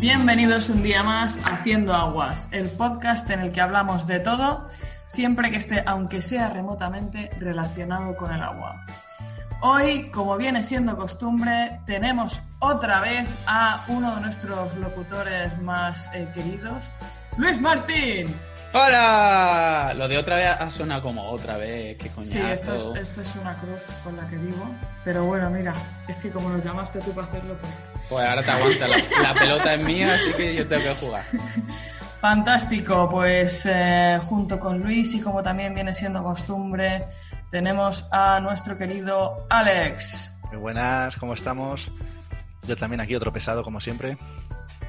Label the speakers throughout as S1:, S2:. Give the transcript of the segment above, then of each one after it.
S1: Bienvenidos un día más a Haciendo Aguas, el podcast en el que hablamos de todo, siempre que esté, aunque sea remotamente, relacionado con el agua. Hoy, como viene siendo costumbre, tenemos otra vez a uno de nuestros locutores más eh, queridos, Luis Martín.
S2: ¡Hola! Lo de otra vez ha sonado como otra vez, qué coñazo.
S1: Sí, esto es, esto es una cruz con la que vivo. Pero bueno, mira, es que como nos llamaste tú para hacerlo, pues...
S2: Pues ahora te aguanta, la, la pelota es mía, así que yo tengo que jugar.
S1: Fantástico, pues eh, junto con Luis y como también viene siendo costumbre, tenemos a nuestro querido Alex.
S3: Muy buenas, ¿cómo estamos? Yo también aquí otro pesado, como siempre.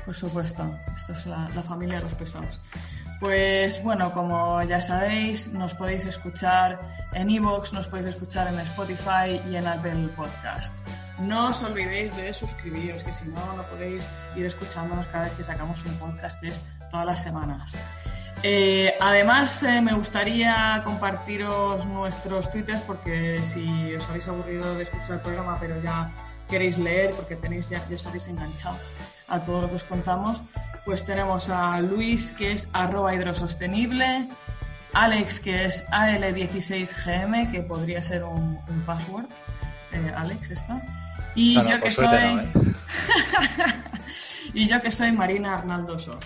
S1: Por supuesto, esto es la, la familia de los pesados. Pues bueno, como ya sabéis, nos podéis escuchar en Evox, nos podéis escuchar en Spotify y en Apple Podcast. No os olvidéis de suscribiros, que si no, no podéis ir escuchándonos cada vez que sacamos un podcast, es todas las semanas. Eh, además, eh, me gustaría compartiros nuestros twitters porque si os habéis aburrido de escuchar el programa, pero ya queréis leer porque tenéis ya, ya os habéis enganchado a todo lo que os contamos, pues tenemos a Luis, que es arroba hidrosostenible, Alex, que es AL16GM, que podría ser un, password, eh, Alex, esto. Y
S3: No,
S1: yo que soy.
S3: no, ¿eh?
S1: y yo que soy Marina Arnaldoso.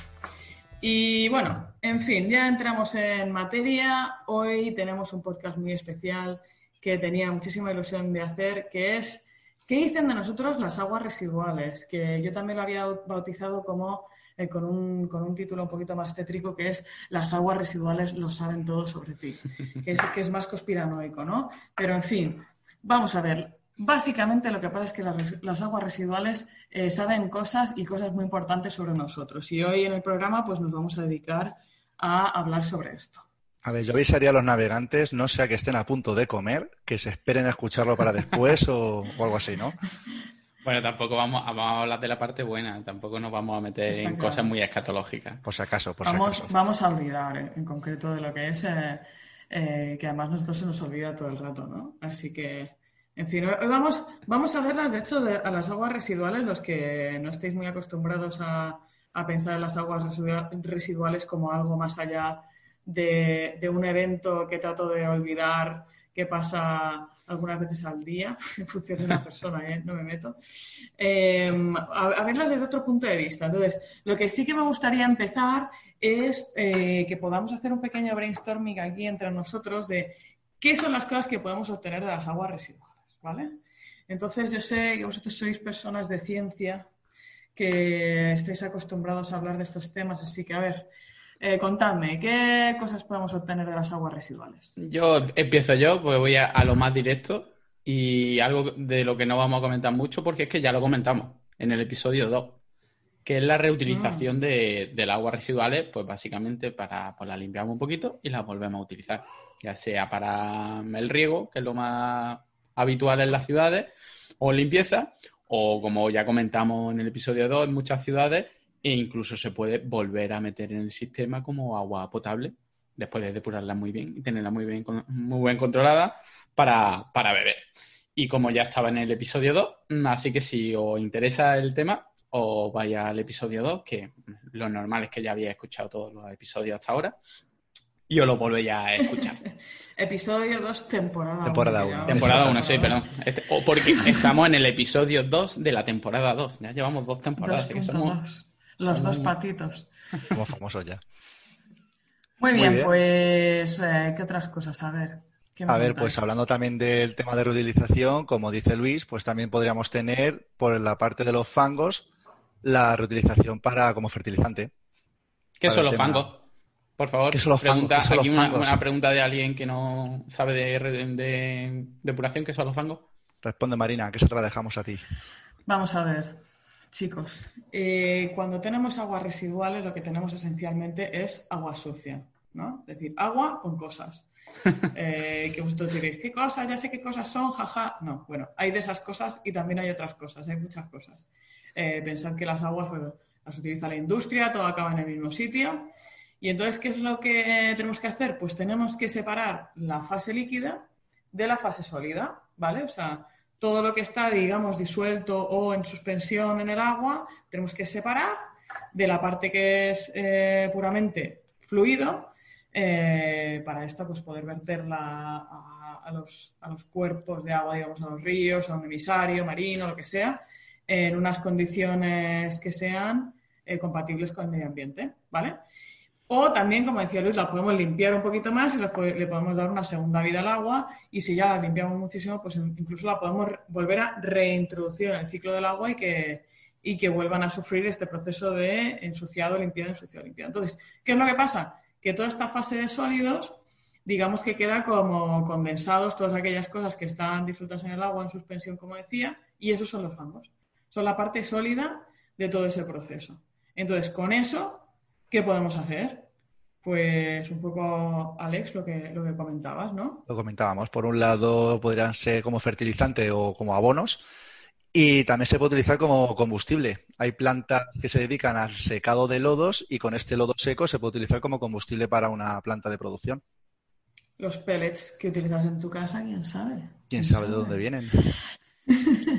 S1: Y bueno, en fin, ya entramos en materia. Hoy tenemos un podcast muy especial que tenía muchísima ilusión de hacer, que es ¿Qué dicen de nosotros las aguas residuales? Que yo también lo había bautizado como eh, con, un, con un título un poquito más tétrico, que es Las aguas residuales lo saben todo sobre ti, que es, que es más conspiranoico, ¿no? Pero en fin, vamos a ver. Básicamente lo que pasa es que las, aguas residuales eh, saben cosas y cosas muy importantes sobre nosotros. Y hoy en el programa pues nos vamos a dedicar a hablar sobre esto.
S3: A ver, yo avisaría a los navegantes, no sea que estén a punto de comer, que se esperen a escucharlo para después o, o algo así, ¿no?
S2: Bueno, tampoco vamos, vamos a hablar de la parte buena, tampoco nos vamos a meter
S1: Está
S2: en
S1: claro.
S2: cosas muy escatológicas.
S3: Por si acaso, por si
S1: Vamos,
S3: acaso.
S1: vamos a olvidar eh, en concreto de lo que es, eh, eh, que además nosotros se nos olvida todo el rato, ¿no? Así que, en fin, hoy vamos, vamos a verlas, de hecho, de- a las aguas residuales, los que no estéis muy acostumbrados a, a pensar en las aguas residua- residuales como algo más allá de, de un evento que trato de olvidar que pasa algunas veces al día, en función de una persona, ¿eh? no me meto. Eh, a, a verlas desde otro punto de vista. Entonces, lo que sí que me gustaría empezar es eh, que podamos hacer un pequeño brainstorming aquí entre nosotros de qué son las cosas que podemos obtener de las aguas residuales, ¿vale? Entonces, yo sé que vosotros sois personas de ciencia que estáis acostumbrados a hablar de estos temas, así que, a ver, eh, contadme, ¿qué cosas podemos obtener de las aguas residuales?
S2: Yo empiezo yo, pues voy a, a lo más directo y algo de lo que no vamos a comentar mucho porque es que ya lo comentamos en el episodio 2, que es la reutilización de, del aguas residuales, pues básicamente para pues la limpiamos un poquito y las volvemos a utilizar, ya sea para el riego, que es lo más habitual en las ciudades, o limpieza, o como ya comentamos en el episodio 2, en muchas ciudades, e incluso se puede volver a meter en el sistema como agua potable después de depurarla muy bien y tenerla muy bien, muy bien controlada para, para beber. Y como ya estaba en el episodio 2, mm, así que si os interesa el tema, os vaya al episodio 2, que lo normal es que ya había escuchado todos los episodios hasta ahora, y os lo volvéis a escuchar.
S1: Episodio 2, temporada
S3: Temporada
S1: uno,
S3: uno.
S1: que
S2: temporada
S1: ya-
S2: 1, sí, perdón. Este- o porque estamos en el episodio 2 de la temporada 2. Ya llevamos dos temporadas. que somos-
S1: 2.2. Los dos patitos.
S3: Somos famosos ya.
S1: Muy
S3: Muy
S1: bien, pues, eh, ¿qué otras cosas? A ver. ¿qué me
S3: A ver, pues hablando también del tema de reutilización, como dice Luis, pues también podríamos tener por la parte de los fangos la reutilización para como fertilizante.
S2: ¿Qué son los
S3: tema.
S2: fangos? Por favor,
S3: ¿Qué son los fangos?
S2: pregunta,
S3: ¿Qué son los
S2: aquí una,
S3: fangos?
S2: una pregunta de alguien que no sabe de, de depuración, ¿qué son los fangos?
S3: Responde Marina, que se te la dejamos a ti.
S1: Vamos a ver, chicos. eh, cuando tenemos aguas residuales, lo que tenemos esencialmente es agua sucia, ¿no? Es decir, agua con cosas. Eh, que vosotros diréis, ¿qué cosas? Ya sé qué cosas son, jaja. No, bueno, hay de esas cosas y también hay otras cosas, hay muchas cosas. Eh, pensad que las aguas pues, las utiliza la industria, todo acaba en el mismo sitio. Y entonces, ¿qué es lo que tenemos que hacer? Pues tenemos que separar la fase líquida de la fase sólida, ¿vale? O sea, todo lo que está, digamos, disuelto o en suspensión en el agua, tenemos que separar de la parte que es eh, puramente fluido, eh, para esto pues poder verterla a, los, a, los, cuerpos de agua, digamos, a los ríos, a un emisario marino, lo que sea, en unas condiciones que sean compatibles con el medio ambiente, ¿vale? O también, como decía Luis, la podemos limpiar un poquito más y le podemos dar una segunda vida al agua y si ya la limpiamos muchísimo, pues incluso la podemos volver a reintroducir en el ciclo del agua y que, y que vuelvan a sufrir este proceso de ensuciado, limpiado, ensuciado, limpiado. Entonces, ¿qué es lo que pasa? Que toda esta fase de sólidos, digamos que queda como condensados todas aquellas cosas que están disueltas en el agua en suspensión, como decía, y esos son los fangos. Son la parte sólida de todo ese proceso. Entonces, con eso ¿Qué podemos hacer? Pues un poco, Alex, lo que, lo que comentabas, ¿no?
S3: Lo comentábamos. Por un lado, podrían ser como fertilizante o como abonos. Y también se puede utilizar como combustible. Hay plantas que se dedican al secado de lodos y con este lodo seco se puede utilizar como combustible para una planta de producción.
S1: Los pellets que utilizas en tu casa, ¿quién sabe?
S3: ¿Quién, sabe de dónde vienen?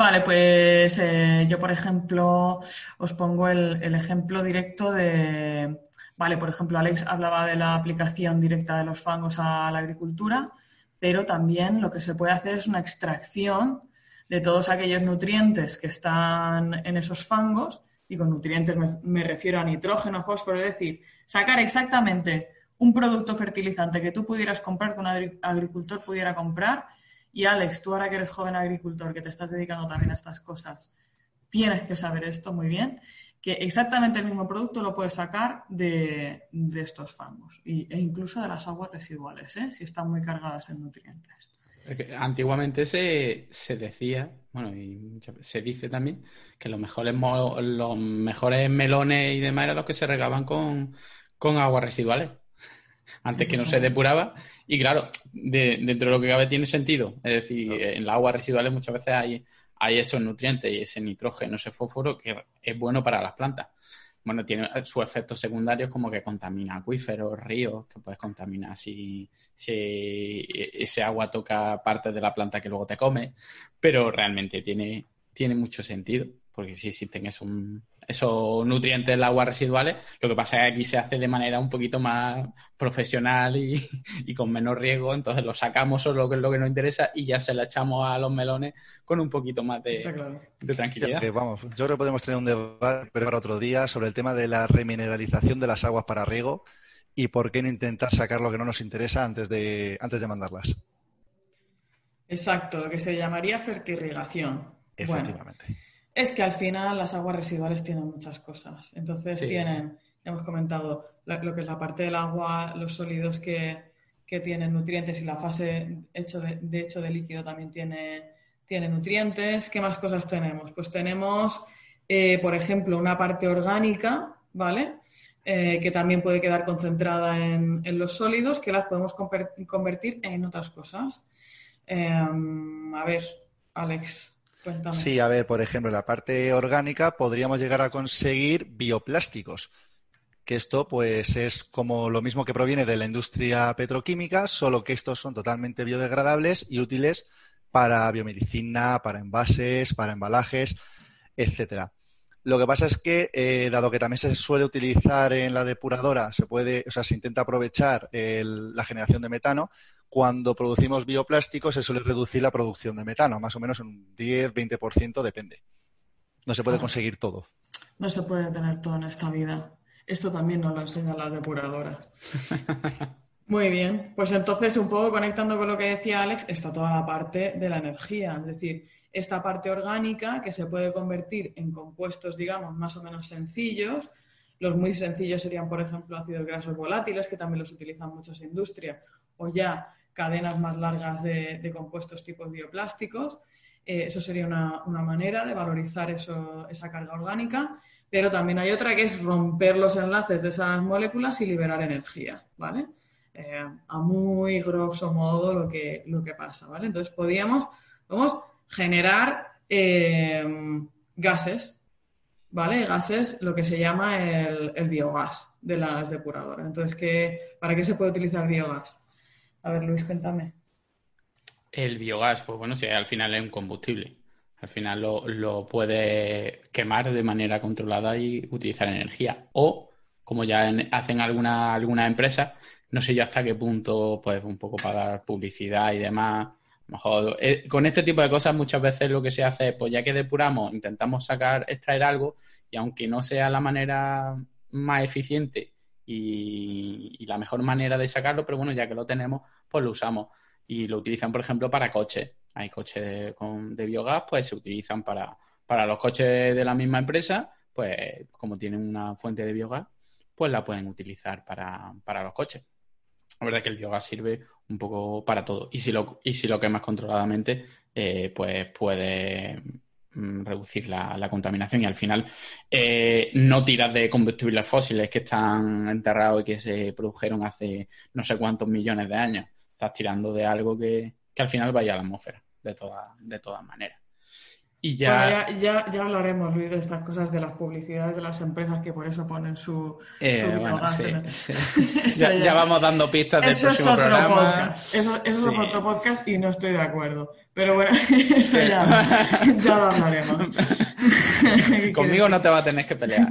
S1: Vale, pues eh, yo, por ejemplo, os pongo el, ejemplo directo de, vale, por ejemplo, Alex hablaba de la aplicación directa de los fangos a la agricultura, pero también lo que se puede hacer es una extracción de todos aquellos nutrientes que están en esos fangos, y con nutrientes me refiero a nitrógeno, fósforo, es decir, sacar exactamente un producto fertilizante que tú pudieras comprar, que un agricultor pudiera comprar, y Alex, tú ahora que eres joven agricultor, que te estás dedicando también a estas cosas, tienes que saber esto muy bien, que exactamente el mismo producto lo puedes sacar de, estos fangos e incluso de las aguas residuales, ¿eh? si están muy cargadas en nutrientes.
S2: Antiguamente se, se decía, bueno, y se dice también, que los mejores, los mejores melones y demás eran los que se regaban con, con aguas residuales antes que no se depuraba. Y claro, dentro de lo que cabe tiene sentido. Es decir, en las aguas residuales muchas veces hay, hay esos nutrientes y ese nitrógeno, ese fósforo que es bueno para las plantas. Bueno, tiene sus efectos secundarios como que contamina acuíferos, ríos, que puedes contaminar si, si ese agua toca parte de la planta que luego te come, pero realmente tiene, tiene mucho sentido, porque si existen esos, esos nutrientes del agua residuales. Lo que pasa es que aquí se hace de manera un poquito más profesional y, con menos riesgo, entonces lo sacamos solo que es lo que nos interesa y ya se la echamos a los melones con un poquito más de, tranquilidad.
S3: vamos, yo creo que podemos tener un debate para otro día sobre el tema de la remineralización de las aguas para riego y por qué no intentar sacar lo que no nos interesa antes de, antes de mandarlas.
S1: Exacto, lo que se llamaría fertirrigación.
S3: Efectivamente
S1: es que al final las aguas residuales tienen muchas cosas. Entonces tienen, hemos comentado, lo que es la parte del agua, los sólidos que, tienen nutrientes y la fase hecho de, hecho de líquido también tiene, tiene nutrientes. ¿Qué más cosas tenemos? Pues tenemos, eh, por ejemplo, una parte orgánica, ¿vale? Eh, que también puede quedar concentrada en, los sólidos, que las podemos convertir en otras cosas. Em, a ver, Alex,
S3: Sí, a ver, por ejemplo, en la parte orgánica podríamos llegar a conseguir bioplásticos, que esto pues es como lo mismo que proviene de la industria petroquímica, solo que estos son totalmente biodegradables y útiles para biomedicina, para envases, para embalajes, etcétera. Lo que pasa es que, eh, dado que también se suele utilizar en la depuradora, se puede, o sea, se intenta aprovechar la generación de metano, cuando producimos bioplásticos se suele reducir la producción de metano, más o menos un 10-20% depende. No se puede conseguir todo.
S1: No se puede tener todo en esta vida. Esto también nos lo enseña la depuradora. Muy bien, pues entonces un poco conectando con lo que decía Alex, está toda la parte de la energía, es decir, esta parte orgánica que se puede convertir en compuestos, digamos, más o menos sencillos. Los muy sencillos serían, por ejemplo, ácidos grasos volátiles, que también los utilizan muchas industrias, o ya cadenas más largas de, compuestos tipo bioplásticos. Eh, eso sería una, manera de valorizar esa carga orgánica, pero también hay otra que es romper los enlaces de esas moléculas y liberar energía, ¿vale? Eh, a muy grosso modo lo que, lo que pasa, ¿vale? Entonces podríamos generar eh, gases, ¿vale? Gases, lo que se llama el, el biogás de las depuradoras. Entonces, ¿qué, ¿para qué se puede utilizar biogás? A ver, Luis, cuéntame.
S2: El biogás, pues bueno, si al final es un combustible. Al final lo, lo puedes quemar de manera controlada y utilizar energía. O, como ya hacen algunas algunas empresas, no sé yo hasta qué punto, pues un poco para dar publicidad y demás. Mejor, eh, con este tipo de cosas muchas veces lo que se hace es, pues ya que depuramos, intentamos sacar, extraer algo y aunque no sea la manera más eficiente y, la mejor manera de sacarlo, pero bueno, ya que lo tenemos, pues lo usamos. Y lo utilizan, por ejemplo, para coches. Hay coches de, de biogás, pues se utilizan para, para los coches de la misma empresa, pues como tienen una fuente de biogás, pues la pueden utilizar para, para los coches. La verdad es que el biogás sirve un poco para todo. Y si lo, y si lo quemas controladamente, eh, pues puede Mm, reducir la, contaminación y al final eh, no tiras de combustibles fósiles que están enterrados y que se produjeron hace no sé cuántos millones de años. Estás tirando de algo que, al final vaya a la atmósfera, de, de todas maneras.
S1: Y ya... ya, ya, hablaremos, Luis, de estas cosas de las publicidades de las empresas que por eso ponen su,
S2: eh, ya, vamos dando pistas del eso próximo es otro
S1: Podcast. Eso, es otro podcast y no estoy de acuerdo. Pero bueno, eso ya, ya lo hablaremos.
S2: Conmigo no te va a tener que pelear.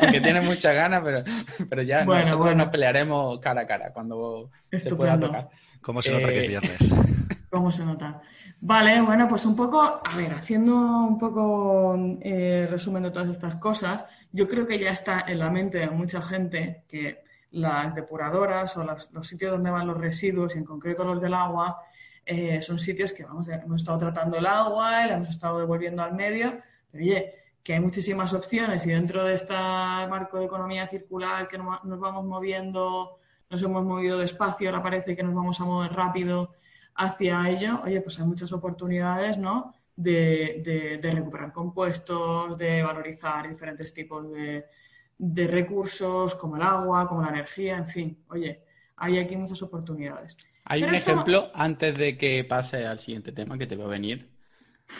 S2: Aunque tienes muchas ganas, pero, pero ya nosotros nos pelearemos cara a cara cuando se pueda tocar.
S3: ¿Cómo se nota que eh, pierdes?
S1: ¿Cómo se nota? Vale, bueno, pues un poco, a ver, haciendo un poco eh, resumen de todas estas cosas, yo creo que ya está en la mente de mucha gente que las depuradoras o los sitios donde van los residuos, y en concreto los del agua, eh, son sitios que vamos, hemos estado tratando el agua y la hemos estado devolviendo al medio, pero oye, que hay muchísimas opciones y dentro de este marco de economía circular que nos vamos moviendo, nos hemos movido despacio, ahora parece que nos vamos a mover rápido hacia ello, oye, pues hay muchas oportunidades, ¿no? De, recuperar compuestos, de valorizar diferentes tipos de, recursos como el agua, como la energía, en fin, oye, hay aquí muchas oportunidades.
S2: Hay un ejemplo, antes de que pase al siguiente tema que te va a venir,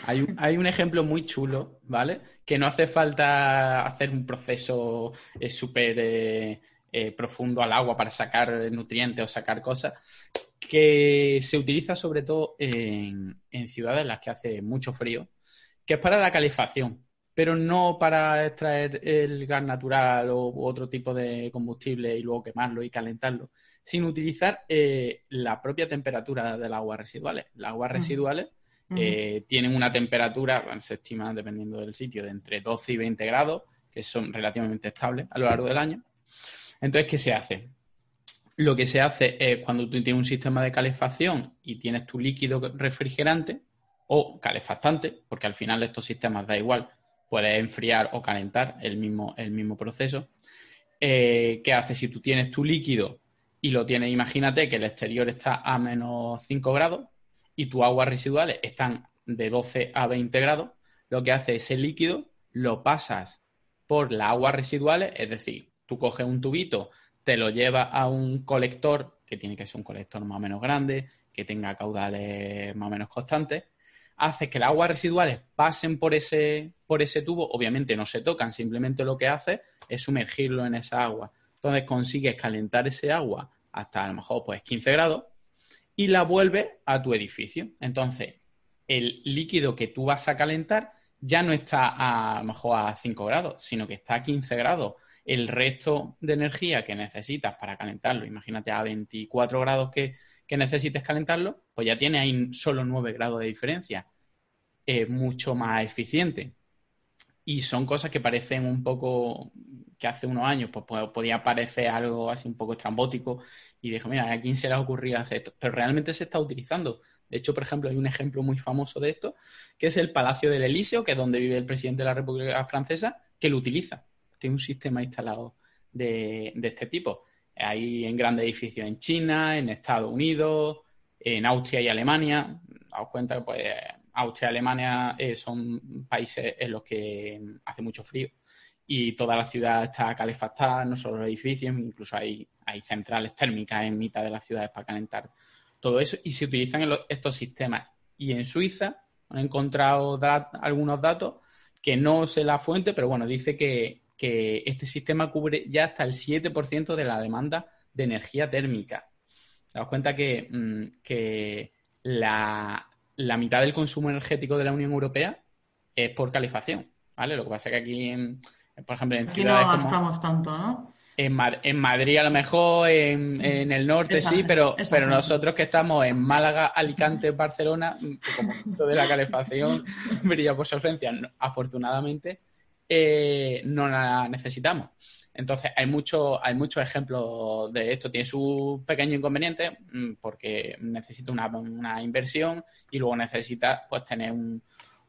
S2: hay un, hay un, ejemplo muy chulo, ¿vale? Que no hace falta hacer un proceso eh, súper eh, eh, profundo al agua para sacar nutrientes o sacar cosas, que se utiliza sobre todo en, ciudades en las que hace mucho frío, que es para la calefacción, pero no para extraer el gas natural o otro tipo de combustible y luego quemarlo y calentarlo, sino utilizar eh, la propia temperatura del agua residuales. Las aguas residuales eh, tienen una temperatura, se estima dependiendo del sitio, de entre 12 y 20 grados, que son relativamente estables a lo largo del año. Entonces, ¿qué se hace? Lo que se hace es cuando tú tienes un sistema de calefacción y tienes tu líquido refrigerante o calefactante, porque al final estos sistemas da igual, puedes enfriar o calentar el mismo, el mismo proceso. Eh, ¿Qué hace? Si tú tienes tu líquido y lo tienes, imagínate que el exterior está a menos 5 grados y tus aguas residuales están de 12 a 20 grados, lo que hace ese líquido lo pasas por las aguas residuales, es decir, tú coges un tubito te lo lleva a un colector, que tiene que ser un colector más o menos grande, que tenga caudales más o menos constantes, hace que las aguas residuales pasen por ese, por ese tubo, obviamente no se tocan, simplemente lo que hace es sumergirlo en esa agua. Entonces consigues calentar ese agua hasta a lo mejor pues 15 grados y la vuelves a tu edificio. Entonces, el líquido que tú vas a calentar ya no está a, a lo mejor a 5 grados, sino que está a 15 grados el resto de energía que necesitas para calentarlo, imagínate a 24 grados que, necesites calentarlo, pues ya tiene ahí solo 9 grados de diferencia. Es mucho más eficiente. Y son cosas que parecen un poco que hace unos años pues, podía parecer algo así un poco estrambótico y dijo, mira, ¿a quién se le ha ocurrido hacer esto? Pero realmente se está utilizando. De hecho, por ejemplo, hay un ejemplo muy famoso de esto, que es el Palacio del Elíseo, que es donde vive el presidente de la República Francesa, que lo utiliza tiene un sistema instalado de, este tipo. Hay en grandes edificios en China, en Estados Unidos, en Austria y Alemania. Daos cuenta que pues, Austria y Alemania eh, son países en los que hace mucho frío y toda la ciudad está calefactada, no solo los edificios, incluso hay, hay centrales térmicas en mitad de las ciudades para calentar todo eso y se utilizan estos sistemas. Y en Suiza han encontrado algunos datos que no sé la fuente, pero bueno, dice que, que este sistema cubre ya hasta el 7% de la demanda de energía térmica. Das cuenta que, mm, la, la mitad del consumo energético de la Unión Europea es por calefacción, ¿vale? Lo que pasa es que aquí, por ejemplo, en
S1: Aquí
S2: ciudades
S1: no
S2: como-
S1: gastamos tanto, ¿no?
S2: en, Mar- en Madrid a lo mejor, en, en el norte
S1: Esa
S2: sí, pero, pero nosotros que estamos en Málaga, Alicante, Barcelona, como de la calefacción brilla por su ausencia, afortunadamente, eh, no la necesitamos. Entonces, hay, mucho, hay muchos ejemplos de esto. Tiene sus pequeños inconvenientes mm, porque necesita una, una inversión y luego necesita pues, tener un,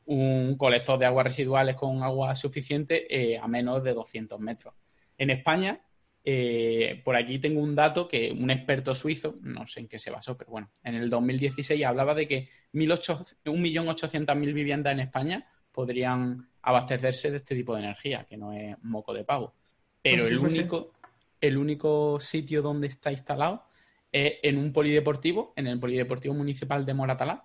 S2: un colector de aguas residuales con agua suficiente eh, a menos de 200 metros. En España, eh, por aquí tengo un dato que un experto suizo, no sé en qué se basó, pero bueno, en el 2016 hablaba de que 1.800.000 viviendas en España podrían abastecerse de este tipo de energía, que no es moco de pavo. Pero
S1: Pues sí,
S2: el,
S1: pues sí.
S2: único, el único sitio donde está instalado es en un polideportivo, en el Polideportivo Municipal de Moratalá,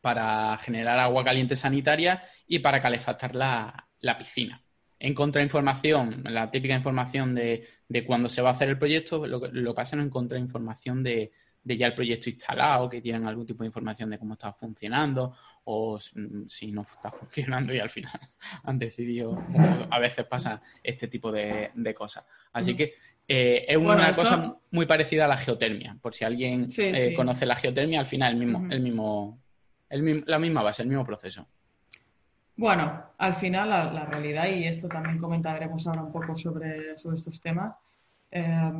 S2: para generar agua caliente sanitaria y para calefactar la, la piscina. En contrainformación, la típica información de, de cuando se va a hacer el proyecto, lo que, lo que hacen es en contrainformación de, de ya el proyecto instalado, que tienen algún tipo de información de cómo está funcionando o mm, si no está funcionando y al final han decidido, a veces pasa este tipo de, de cosas. Así
S1: Ujú.
S2: que eh, es una
S1: Bueno, esto-
S2: cosa muy parecida a la geotermia. Por si alguien
S1: Sí,
S2: eh,
S1: sí.
S2: conoce la geotermia, al final el mismo, el mismo, el mismo, la misma base, el mismo proceso.
S1: Bueno, al final la, la realidad, y esto también comentaremos ahora un poco sobre, sobre estos temas, eh,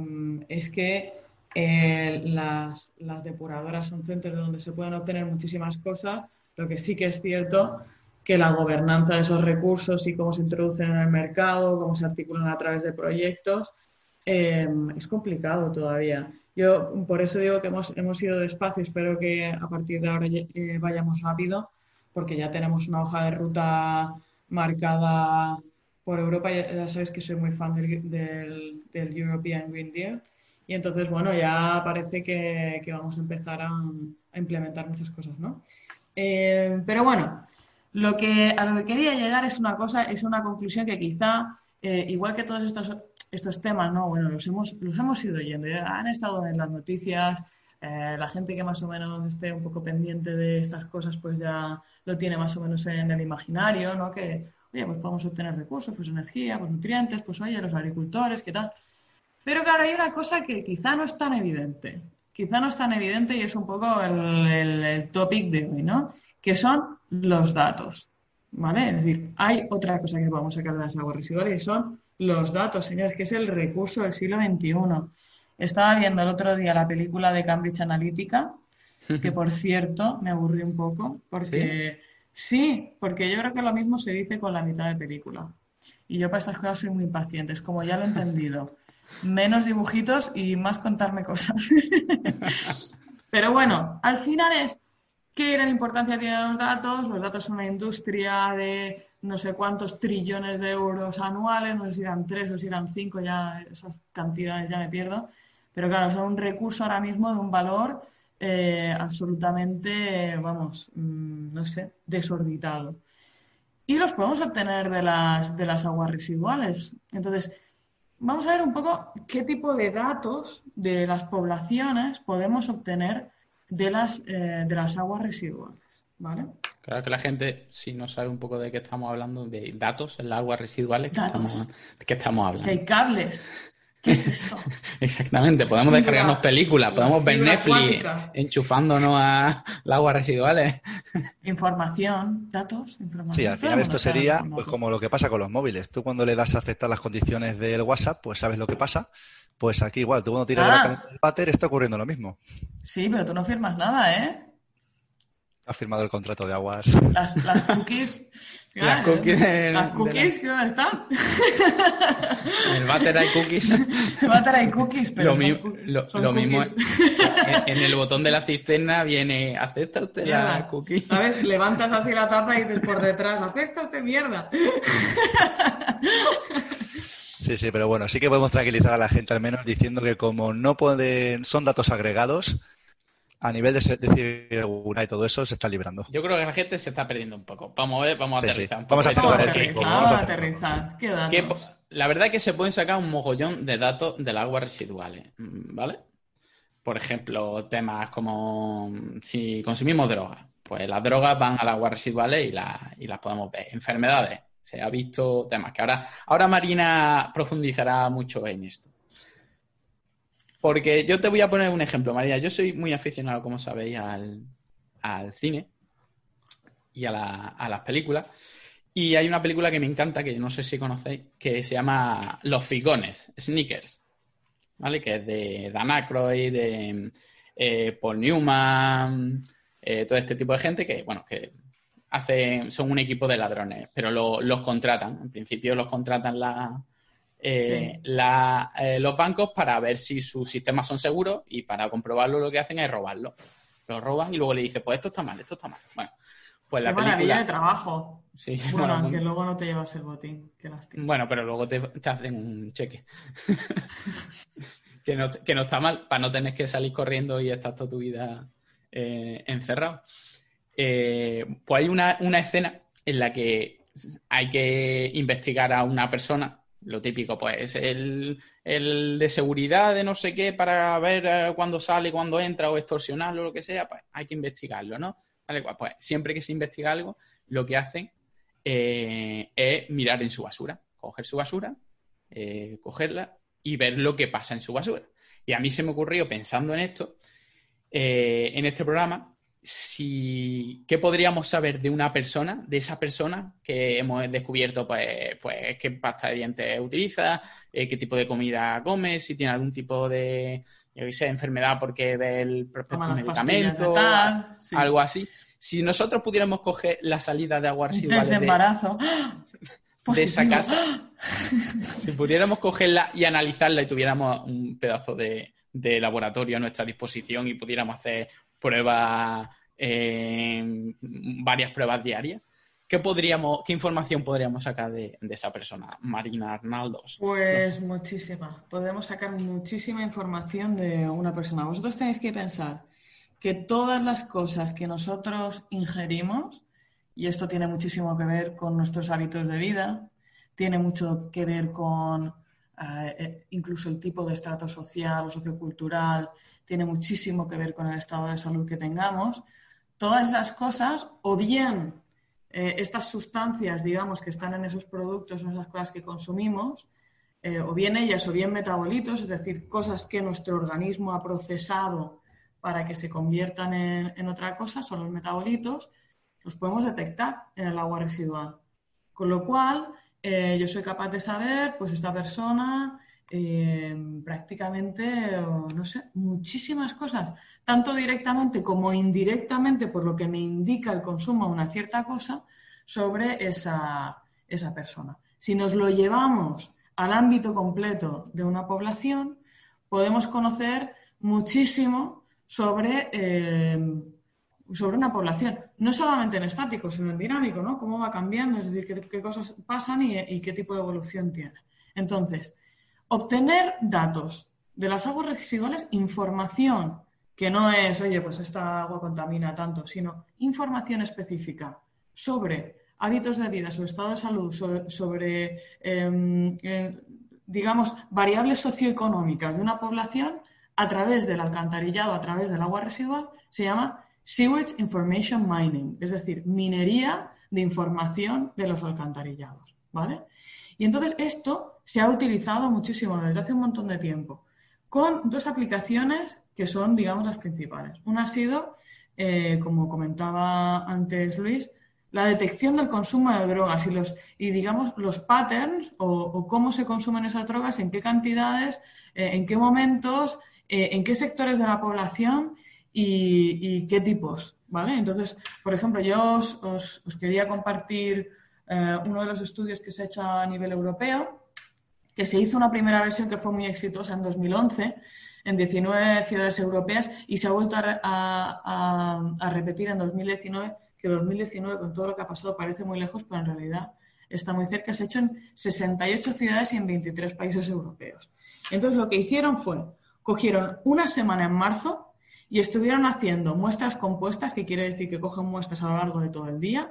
S1: es que eh, las, las depuradoras son centros donde se pueden obtener muchísimas cosas, lo que sí que es cierto que la gobernanza de esos recursos y cómo se introducen en el mercado, cómo se articulan a través de proyectos, eh, es complicado todavía. Yo por eso digo que hemos, hemos ido despacio, espero que a partir de ahora eh, vayamos rápido, porque ya tenemos una hoja de ruta marcada por Europa. Ya, ya sabes que soy muy fan del, del, del, European Green Deal. Y entonces, bueno, ya parece que, que vamos a empezar a, implementar muchas cosas, ¿no? Eh, pero bueno, lo que, a lo que quería llegar es una cosa, es una conclusión que quizá, eh, igual que todos estos, estos temas, ¿no? Bueno, los hemos, los hemos ido yendo, ya han estado en las noticias, eh, la gente que más o menos esté un poco pendiente de estas cosas, pues ya lo tiene más o menos en el imaginario, ¿no? Que, oye, pues podemos obtener recursos, pues energía, pues nutrientes, pues oye, los agricultores, ¿qué tal? Pero claro, hay una cosa que quizá no es tan evidente, quizá no es tan evidente y es un poco el, el, el topic de hoy, ¿no? Que son los datos, ¿vale? Es decir, hay otra cosa que podemos sacar de las aguas residuales y son los datos, señores, que es el recurso del siglo XXI. Estaba viendo el otro día la película de Cambridge Analytica, que por cierto me aburrí un poco, porque ¿Sí? ¿Sí? porque yo creo que lo mismo se dice con la mitad de película. Y yo para estas cosas soy muy impaciente, es como ya lo he entendido. Menos dibujitos y más contarme cosas. Pero bueno, al final es qué gran importancia tienen los datos. Los datos son una industria de no sé cuántos trillones de euros anuales, no sé si eran tres o si eran cinco, ya esas cantidades ya me pierdo. Pero claro, son un recurso ahora mismo de un valor eh, absolutamente, vamos, mmm, no sé, desorbitado. Y los podemos obtener de las, de las aguas residuales. Entonces, vamos a ver un poco qué tipo de datos de las poblaciones podemos obtener de las, eh, de las aguas residuales. ¿Vale?
S2: Claro que la gente, si no sabe un poco de qué estamos hablando, de datos en las aguas residuales, ¿qué estamos, ¿de qué estamos hablando?
S1: Que hay cables. ¿Qué es esto?
S2: Exactamente, podemos descargarnos películas, podemos ver Netflix
S1: acuática.
S2: enchufándonos a las aguas residuales.
S1: Información, datos, información.
S3: Sí, al final esto sería pues como lo que pasa con los móviles. Tú cuando le das a aceptar las condiciones del WhatsApp, pues sabes lo que pasa. Pues aquí igual, tú cuando tiras de
S1: Ah.
S3: la cadena del váter está ocurriendo lo mismo.
S1: Sí, pero tú no firmas nada, ¿eh?
S3: Has firmado el contrato de aguas.
S1: Las, las cookies.
S2: Las cookies
S1: Las ¿qué dónde están?
S2: En el váter hay cookies.
S1: A tener ahí cookies, pero
S2: lo,
S1: son,
S2: mi-
S1: cu-
S2: lo-
S1: son
S2: lo mismo en, en el botón de la cisterna viene ¿acepta usted la cookie?
S1: ¿Sabes? Levantas así la tapa y dices por detrás, acepta usted mierda.
S3: Sí, sí, pero bueno, sí que podemos tranquilizar a la gente al menos diciendo que como no pueden, son datos agregados, a nivel de, se- de seguridad y todo eso se está librando.
S2: Yo creo que la gente se está perdiendo un poco. Vamos a ver, vamos a
S3: Sí, sí.
S2: aterrizar un
S3: Vamos a
S2: poco.
S1: Vamos a
S3: aterrizar,
S1: aterrizar,
S3: vamos a
S1: vamos a
S3: aterrizar.
S1: aterrizar. ¿Qué datos?
S2: que po- la verdad es que se pueden sacar un mogollón de datos del agua residuales, ¿vale? Por ejemplo, temas como mm, si consumimos droga, pues las drogas van a aguas residuales y, y las podemos ver. Enfermedades, se ha visto temas que ahora, ahora Marina profundizará mucho en esto. Porque yo te voy a poner un ejemplo, María. Yo soy muy aficionado, como sabéis, al, cine y a, las películas. Y hay una película que me encanta, que no sé si conocéis, que se llama Los Figones, Sneakers, ¿vale? Que es de Dan Aykroyd, de eh, Paul Newman, eh, todo este tipo de gente que, bueno, que hace, son un equipo de ladrones, pero los contratan. En principio los contratan la, eh, eh, los bancos para ver si sus sistemas son seguros y para comprobarlo lo que hacen es robarlo. Lo roban y luego le dicen, pues esto está mal, esto está mal. Bueno, pues la
S1: maravilla de trabajo. bueno, aunque luego no te llevas el botín.
S2: bueno, pero luego te, hacen un cheque. que, no, que, no, está mal, para no tener que salir corriendo y estar toda tu vida eh, encerrado. pues hay una, una escena en la que hay que investigar a una persona lo típico, pues, el, el, de seguridad de no sé qué para ver eh, cuándo sale, cuándo entra o extorsionarlo lo que sea, pues hay que investigarlo, ¿no? Vale, pues, pues siempre que se investiga algo, lo que hacen eh, es mirar en su basura, coger su basura, eh, cogerla y ver lo que pasa en su basura. Y a mí se me ocurrió, pensando en esto, en este programa, si, ¿qué podríamos saber de una persona, de esa persona que hemos descubierto, pues, pues qué pasta de dientes utiliza, eh, qué tipo de comida come, si tiene algún tipo de, enfermedad porque ve el prospecto de medicamento, algo así. Si nosotros pudiéramos coger la salida de agua residual
S1: de embarazo.
S2: de esa casa, si pudiéramos cogerla y analizarla y tuviéramos un pedazo de, de laboratorio a nuestra disposición y pudiéramos hacer pruebas, eh, varias pruebas diarias. ¿Qué, podríamos, ¿Qué información podríamos sacar de, esa persona, Marina Arnaldos?
S1: Pues muchísima. Podemos sacar muchísima información de una persona. Vosotros tenéis que pensar que todas las cosas que nosotros ingerimos, y esto tiene muchísimo que ver con nuestros hábitos de vida, tiene mucho que ver con eh, eh, incluso el tipo de estrato social o sociocultural, tiene muchísimo que ver con el estado de salud que tengamos. Todas esas cosas, o bien eh, estas sustancias, digamos, que están en esos productos, en esas cosas que consumimos, eh, o bien ellas, o bien metabolitos, es decir, cosas que nuestro organismo ha procesado para que se conviertan en, otra cosa, son los metabolitos, los podemos detectar en el agua residual. Con lo cual, eh, yo soy capaz de saber, pues esta persona Prácticamente, no sé, muchísimas cosas, tanto directamente como indirectamente por lo que me indica el consumo de una cierta cosa sobre esa, esa persona. Si nos lo llevamos al ámbito completo de una población, podemos conocer muchísimo sobre, em, sobre una población, no solamente en estático, sino en dinámico, ¿no? Cómo va cambiando, es decir, qué, cosas pasan y, qué tipo de evolución tiene. Entonces, Obtener datos de las aguas residuales, información que no es, oye, pues esta agua contamina tanto, sino información específica sobre hábitos de vida, sobre estado de salud, sobre, em, eh, digamos, variables socioeconómicas de una población a través del alcantarillado, a través del agua residual, se llama Sewage Information Mining, es decir, minería de información de los alcantarillados, ¿vale? Y entonces esto se ha utilizado muchísimo desde hace un montón de tiempo, con dos aplicaciones que son, digamos, las principales. Una ha sido, eh, como comentaba antes Luis, la detección del consumo de drogas y, los, y digamos, los patterns o, cómo se consumen esas drogas, en qué cantidades, eh, en qué momentos, eh, en qué sectores de la población y, qué tipos, ¿vale? Entonces, por ejemplo, yo os quería compartir eh, uno de los estudios que se ha hecho a nivel europeo, que se hizo una primera versión que fue muy exitosa en 2011 en 19 ciudades europeas y se ha vuelto a, repetir en 2019, que 2019 con todo lo que ha pasado parece muy lejos, pero en realidad está muy cerca. Se ha hecho en 68 ciudades y en 23 países europeos. Entonces lo que hicieron fue, cogieron una semana en marzo y estuvieron haciendo muestras compuestas, que quiere decir que cogen muestras a lo largo de todo el día,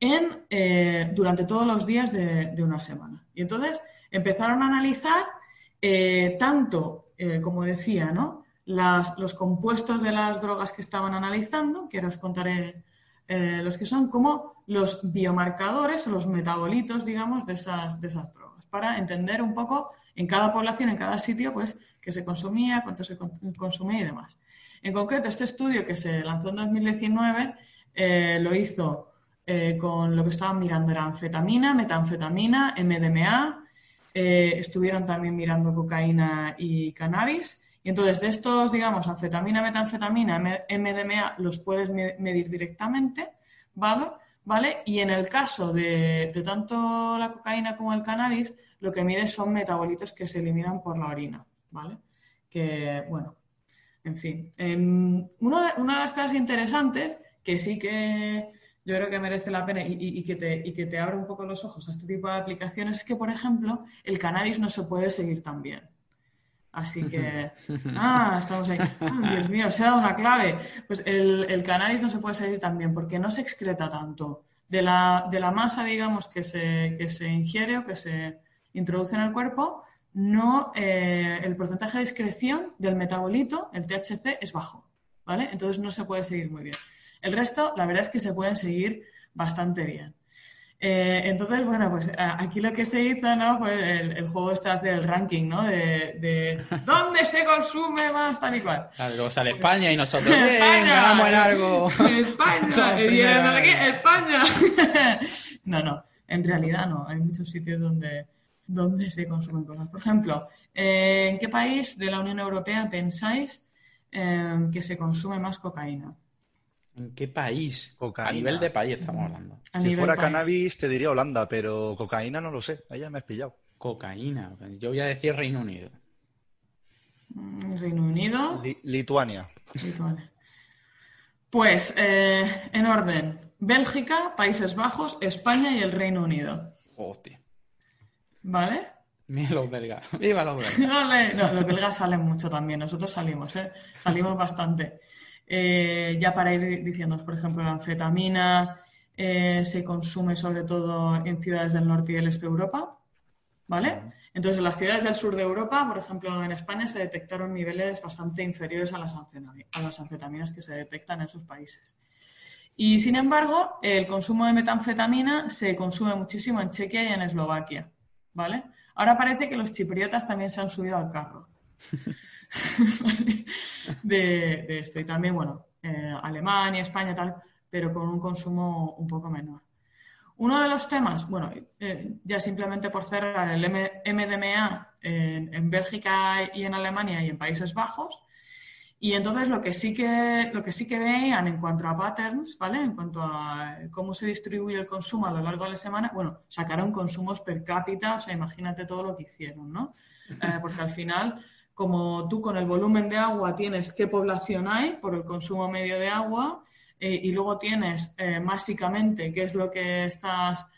S1: en, eh, durante todos los días de, una semana. Y entonces empezaron a analizar eh, tanto, eh, como decía, ¿no? los compuestos de las drogas que estaban analizando, que ahora os contaré los que son como los biomarcadores, los metabolitos, digamos, de esas, de esas drogas, para entender un poco en cada población, en cada sitio, pues, qué se consumía, cuánto se consumía y demás. En concreto, este estudio que se lanzó en 2019 eh, lo hizo eh, con lo que estaban mirando era anfetamina, metanfetamina, MDMA, estuvieron también mirando cocaína y cannabis y entonces, de estos, digamos, anfetamina, metanfetamina, MDMA, los puedes medir directamente, ¿vale? ¿Vale? Y en el caso de, tanto la cocaína como el cannabis, lo que mide son metabolitos que se eliminan por la orina, ¿vale? Que, bueno, en fin. una de las cosas interesantes que sí que yo creo que merece la pena y, que te, y que te abre un poco los ojos a este tipo de aplicaciones es que, por ejemplo, el cannabis no se puede seguir tan bien. Así que, ah, estamos ahí. Ah, Dios mío, se ha dado una clave. Pues el, el, cannabis no se puede seguir tan bien porque no se excreta tanto. De la, de la masa, digamos, que se, que se ingiere o que se introduce en el cuerpo, no, eh, el porcentaje de excreción del metabolito, el THC, es bajo. ¿Vale? Entonces no se puede seguir muy bien. El resto, la verdad es que se pueden seguir bastante bien. Eh, entonces, bueno, pues aquí lo que se hizo, ¿no? Pues el, juego está hacer el ranking, ¿no? De, dónde se consume más tal y cual.
S2: Claro, luego sale España y nosotros España, ganamos en algo.
S1: España, y España. no, no, en realidad no. Hay muchos sitios donde, donde se consumen cosas. Por ejemplo, ¿en qué país de la Unión Europea pensáis eh, que se consume más cocaína?
S2: ¿En qué país? A nivel de país estamos hablando.
S3: si fuera cannabis te diría Holanda, pero cocaína no lo sé. Ahí ya me has pillado.
S2: Cocaína. Yo voy a decir Reino Unido.
S1: Mm, Reino Unido.
S3: Lituania.
S1: Pues, eh, en orden. Bélgica, Países Bajos, España y el Reino Unido.
S2: Hostia.
S1: ¿Vale?
S2: Mira los belgas. Viva los belgas.
S1: no, los belgas salen mucho también. Nosotros salimos, ¿eh? Salimos bastante. Eh, ya para ir diciendo, por ejemplo, la anfetamina eh, se consume sobre todo en ciudades del norte y del este de Europa, ¿vale? Entonces, en las ciudades del sur de Europa, por ejemplo, en España, se detectaron niveles bastante inferiores a las, a las anfetaminas que se detectan en esos países. Y, sin embargo, el consumo de metanfetamina se consume muchísimo en Chequia y en Eslovaquia, ¿vale? Ahora parece que los chipriotas también se han subido al carro. de, esto. Y también, bueno, eh, Alemania, España, tal, pero con un consumo un poco menor. Uno de los temas, bueno, eh, ya simplemente por cerrar, el MDMA en, en, Bélgica y en Alemania y en Países Bajos. Y entonces lo que sí que, lo que sí que veían en cuanto a patterns, ¿vale? En cuanto a cómo se distribuye el consumo a lo largo de la semana, bueno, sacaron consumos per cápita, o sea, imagínate todo lo que hicieron, ¿no? Eh, porque al final como tú con el volumen de agua tienes qué población hay por el consumo medio de agua eh, y luego tienes eh, básicamente qué es lo que estás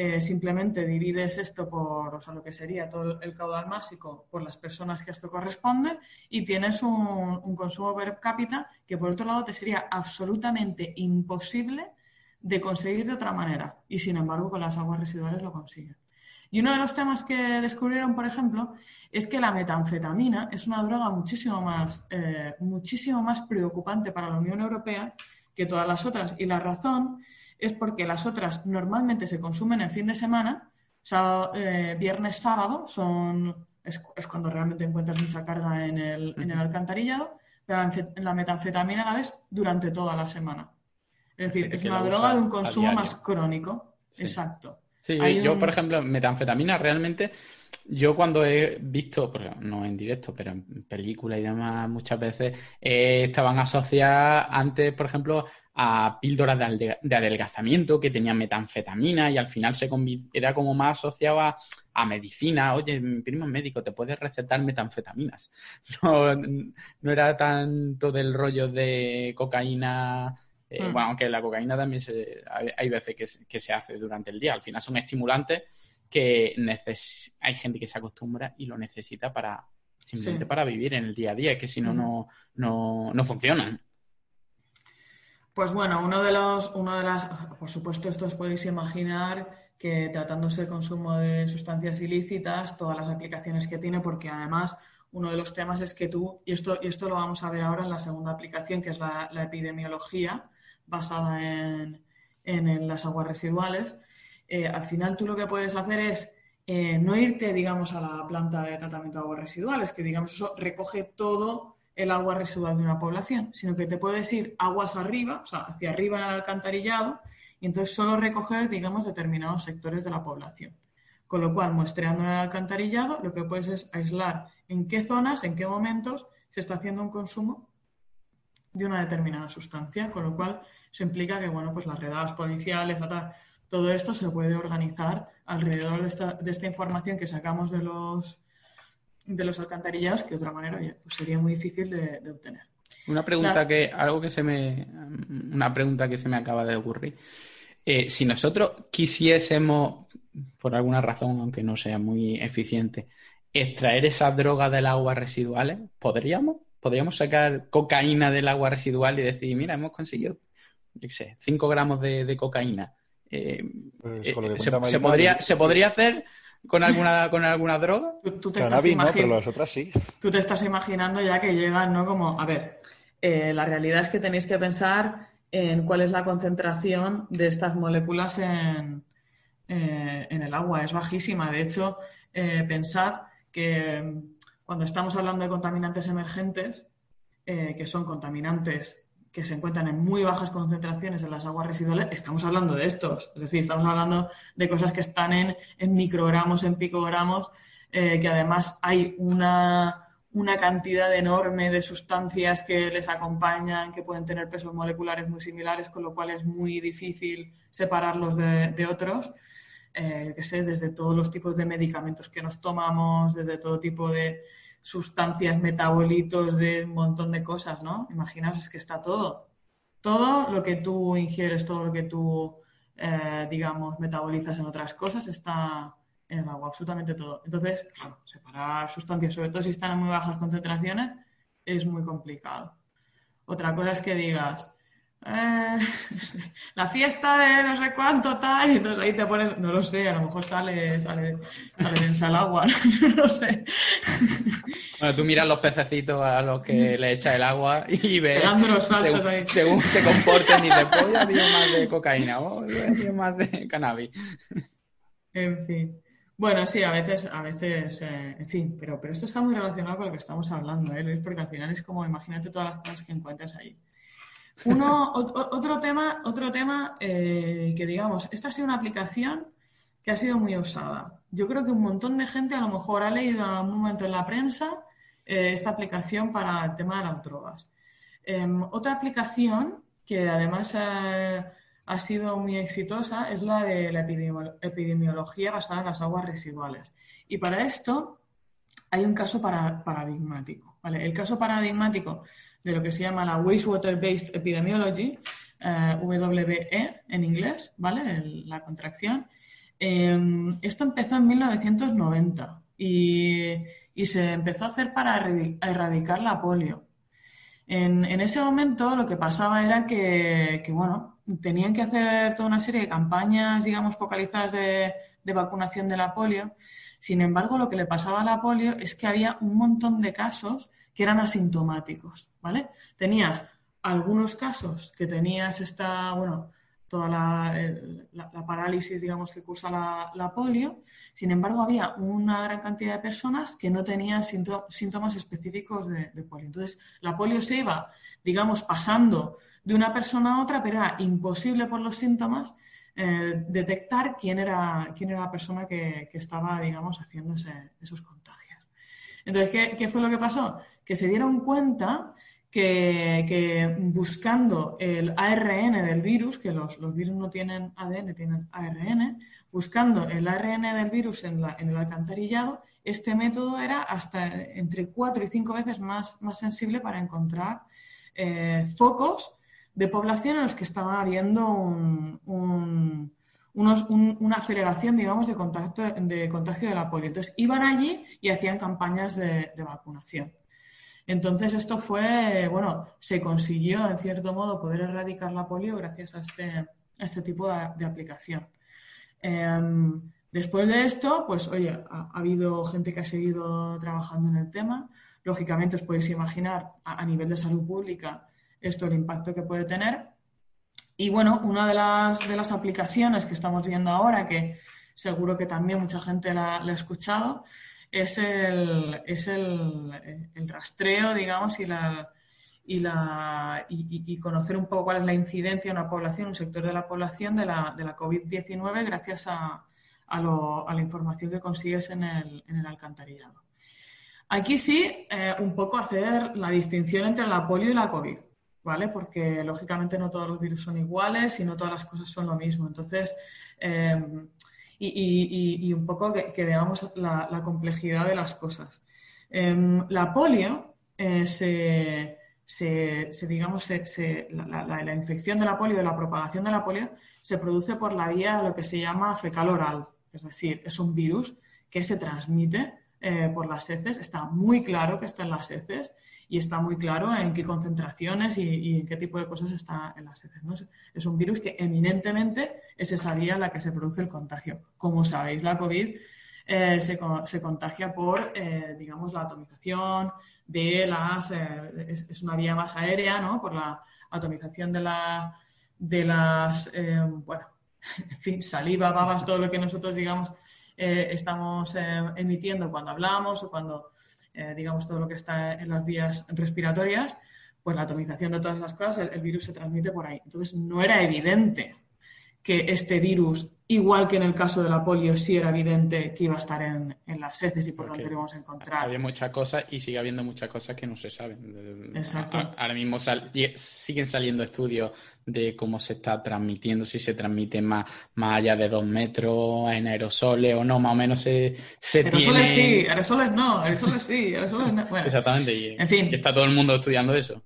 S1: eh, simplemente divides esto por, o sea, lo que sería todo el caudal másico por las personas que esto corresponde y tienes un, un consumo per cápita que por otro lado te sería absolutamente imposible de conseguir de otra manera y sin embargo con las aguas residuales lo consiguen. Y uno de los temas que descubrieron, por ejemplo, es que la metanfetamina es una droga muchísimo más, eh, muchísimo más preocupante para la Unión Europea que todas las otras. Y la razón es porque las otras normalmente se consumen en fin de semana, eh, viernes, sábado, son, es, cuando realmente encuentras mucha carga en el, en el alcantarillado, pero en la metanfetamina la ves durante toda la semana. Es decir, es una droga de un consumo más crónico. Exacto.
S2: Sí, yo, por ejemplo, metanfetamina realmente, yo cuando he visto, no en directo, pero en películas y demás, muchas veces eh, estaban asociadas antes, por ejemplo, a píldoras de, adelgazamiento que tenían metanfetamina y al final se era como más asociado a, medicina. Oye, mi primo médico, te puedes recetar metanfetaminas. No, no era tanto del rollo de cocaína eh, mm. Bueno, aunque la cocaína también se, hay, veces que, se hace durante el día. Al final son estimulantes que hay gente que se acostumbra y lo necesita para simplemente para vivir en el día a día, es que si no, mm. no, no, funcionan.
S1: Pues bueno, uno de los, uno de las, por supuesto, esto os podéis imaginar que tratándose de consumo de sustancias ilícitas, todas las aplicaciones que tiene, porque además uno de los temas es que tú, y esto, y esto lo vamos a ver ahora en la segunda aplicación, que es la epidemiología, basada en, las aguas residuales, eh, al final tú lo que puedes hacer es eh, no irte, digamos, a la planta de tratamiento de aguas residuales, que digamos eso recoge todo el agua residual de una población, sino que te puedes ir aguas arriba, o sea, hacia arriba en el alcantarillado, y entonces solo recoger, digamos, determinados sectores de la población. Con lo cual, muestreando en el alcantarillado, lo que puedes es aislar en qué zonas, en qué momentos se está haciendo un consumo de una determinada sustancia, con lo cual eso implica que, bueno, pues las redadas policiales, todo esto se puede organizar alrededor de esta, información que sacamos de los, de los alcantarillados, que de otra manera pues sería muy difícil de, obtener.
S2: Una pregunta que, algo que se me, una pregunta que se me acaba de ocurrir. Eh, si nosotros quisiésemos por alguna razón, aunque no sea muy eficiente, extraer esas drogas del agua residuales, ¿podríamos? ¿Podríamos sacar cocaína del agua residual y decir, mira, hemos conseguido, yo sé, 5 gramos de, cocaína? Eh, pues eh, se, podría, ¿Se podría hacer con alguna, con alguna droga?
S1: Tú, te estás Tú te estás imaginando ya que llegan, ¿no? Como, a ver, eh, la realidad es que tenéis que pensar en cuál es la concentración de estas moléculas en, eh, en el agua, es bajísima. De hecho, eh, pensad que mm, cuando estamos hablando de contaminantes emergentes, eh, que son contaminantes que se encuentran en muy bajas concentraciones en las aguas residuales, estamos hablando de estos. Es decir, estamos hablando de cosas que están en, microgramos, en picogramos, que además hay una, una, cantidad enorme de sustancias que les acompañan, que pueden tener pesos moleculares muy similares, con lo cual es muy difícil separarlos de otros eh, que sé, desde todos los tipos de medicamentos que nos tomamos, desde todo tipo de sustancias, metabolitos, de un montón de cosas, ¿no? Imaginaos, es que está todo. Todo lo que tú ingieres, todo lo que tú, eh, digamos, metabolizas en otras cosas está en el agua, absolutamente todo. Entonces, claro, separar sustancias, sobre todo si están en muy bajas concentraciones, es muy complicado. Otra cosa es que digas, eh, la fiesta de no sé cuánto tal, y entonces ahí te pones, no lo sé, a lo mejor sale, sale, sale en agua, no, lo sé.
S2: Bueno, tú miras los pececitos a los que le echa el agua y ves
S1: saltos según, ahí.
S2: según se comporten y después ya había más de cocaína, o oh, más de cannabis.
S1: En fin. Bueno, sí, a veces, a veces, eh, en fin, pero, pero esto está muy relacionado con lo que estamos hablando, ¿eh, Luis? Porque al final es como, imagínate todas las cosas que encuentras ahí. Uno, otro tema, otro tema eh, que digamos, esta ha sido una aplicación que ha sido muy usada. Yo creo que un montón de gente a lo mejor ha leído en algún momento en la prensa eh, esta aplicación para el tema de las drogas. Em, otra aplicación que además eh, ha sido muy exitosa es la de la epidemiología basada en las aguas residuales. Y para esto hay un caso paradigmático. El caso paradigmático de lo que se llama la Wastewater Based Epidemiology, eh, WBE en inglés, ¿vale? la contracción. Em, esto empezó en 1990 y, se empezó a hacer para erradicar la polio. En, ese momento lo que pasaba era que, bueno, tenían que hacer toda una serie de campañas, digamos, focalizadas de, de vacunación de la polio. Sin embargo, lo que le pasaba a la polio es que había un montón de casos que eran asintomáticos, ¿vale? Tenías algunos casos que tenías esta, bueno, toda la, parálisis, digamos, que cursa la, polio. Sin embargo, había una gran cantidad de personas que no tenían síntomas específicos de, polio. Entonces, la polio se iba, digamos, pasando de una persona a otra, pero era imposible por los síntomas eh, detectar quién era, quién era la persona que, estaba, digamos, haciéndose esos contagios. Entonces, ¿qué, fue lo que pasó? Que se dieron cuenta que, buscando el ARN del virus, que los, virus no tienen ADN, tienen ARN, buscando el ARN del virus en, el alcantarillado, este método era hasta entre cuatro y cinco veces más, más sensible para encontrar eh, focos de población en los que estaba habiendo una aceleración, digamos, de, contacto, de contagio de la polio. Entonces, iban allí y hacían campañas de, vacunación. Entonces, esto fue, bueno, se consiguió, en cierto modo, poder erradicar la polio gracias a este, este tipo de, aplicación. Em, después de esto, pues, oye, ha, habido gente que ha seguido trabajando en el tema. Lógicamente, os podéis imaginar, a nivel de salud pública, esto el impacto que puede tener. Y bueno, una de las, de las aplicaciones que estamos viendo ahora, que seguro que también mucha gente la, ha escuchado, es el, es el, rastreo, digamos, y la, y, la, y, conocer un poco cuál es la incidencia en una población, un sector de la población de la, de la COVID-19 gracias a, a, la información que consigues en el, en el alcantarillado. Aquí sí, eh, un poco hacer la distinción entre la polio y la COVID, ¿vale? Porque lógicamente no todos los virus son iguales y no todas las cosas son lo mismo. Entonces, em, y, un poco que, veamos la, complejidad de las cosas. Em, la polio eh, se, digamos, la, infección de la polio, la propagación de la polio, se produce por la vía de lo que se llama fecal oral. Es decir, es un virus que se transmite eh, por las heces. Está muy claro que está en las heces y está muy claro en qué concentraciones y, en qué tipo de cosas está en las heces. Es un virus que eminentemente es esa vía en la que se produce el contagio. Como sabéis, la COVID eh, se, contagia por, eh, digamos, la atomización de las... Es, una vía más aérea, ¿no? Por la atomización de, la, de las... bueno, en fin, saliva, babas, todo lo que nosotros, digamos, eh, estamos eh, emitiendo cuando hablamos o cuando, eh, digamos, todo lo que está en las vías respiratorias, pues la atomización de todas las cosas, el virus se transmite por ahí. Entonces, no era evidente que este virus Igual que en el caso de la polio, sí era evidente que iba a estar en, las heces y por tanto íbamos a encontrar.
S2: Había muchas cosas y sigue habiendo muchas cosas que no se saben.
S1: Exacto.
S2: Ahora mismo siguen saliendo estudios de cómo se está transmitiendo, si se transmite más, más allá de dos metros en aerosoles o no, más o menos se, se
S1: aerosoles sí, aerosoles no, aerosoles sí, aerosoles no.
S2: Exactamente, y, en fin. está todo el mundo estudiando eso.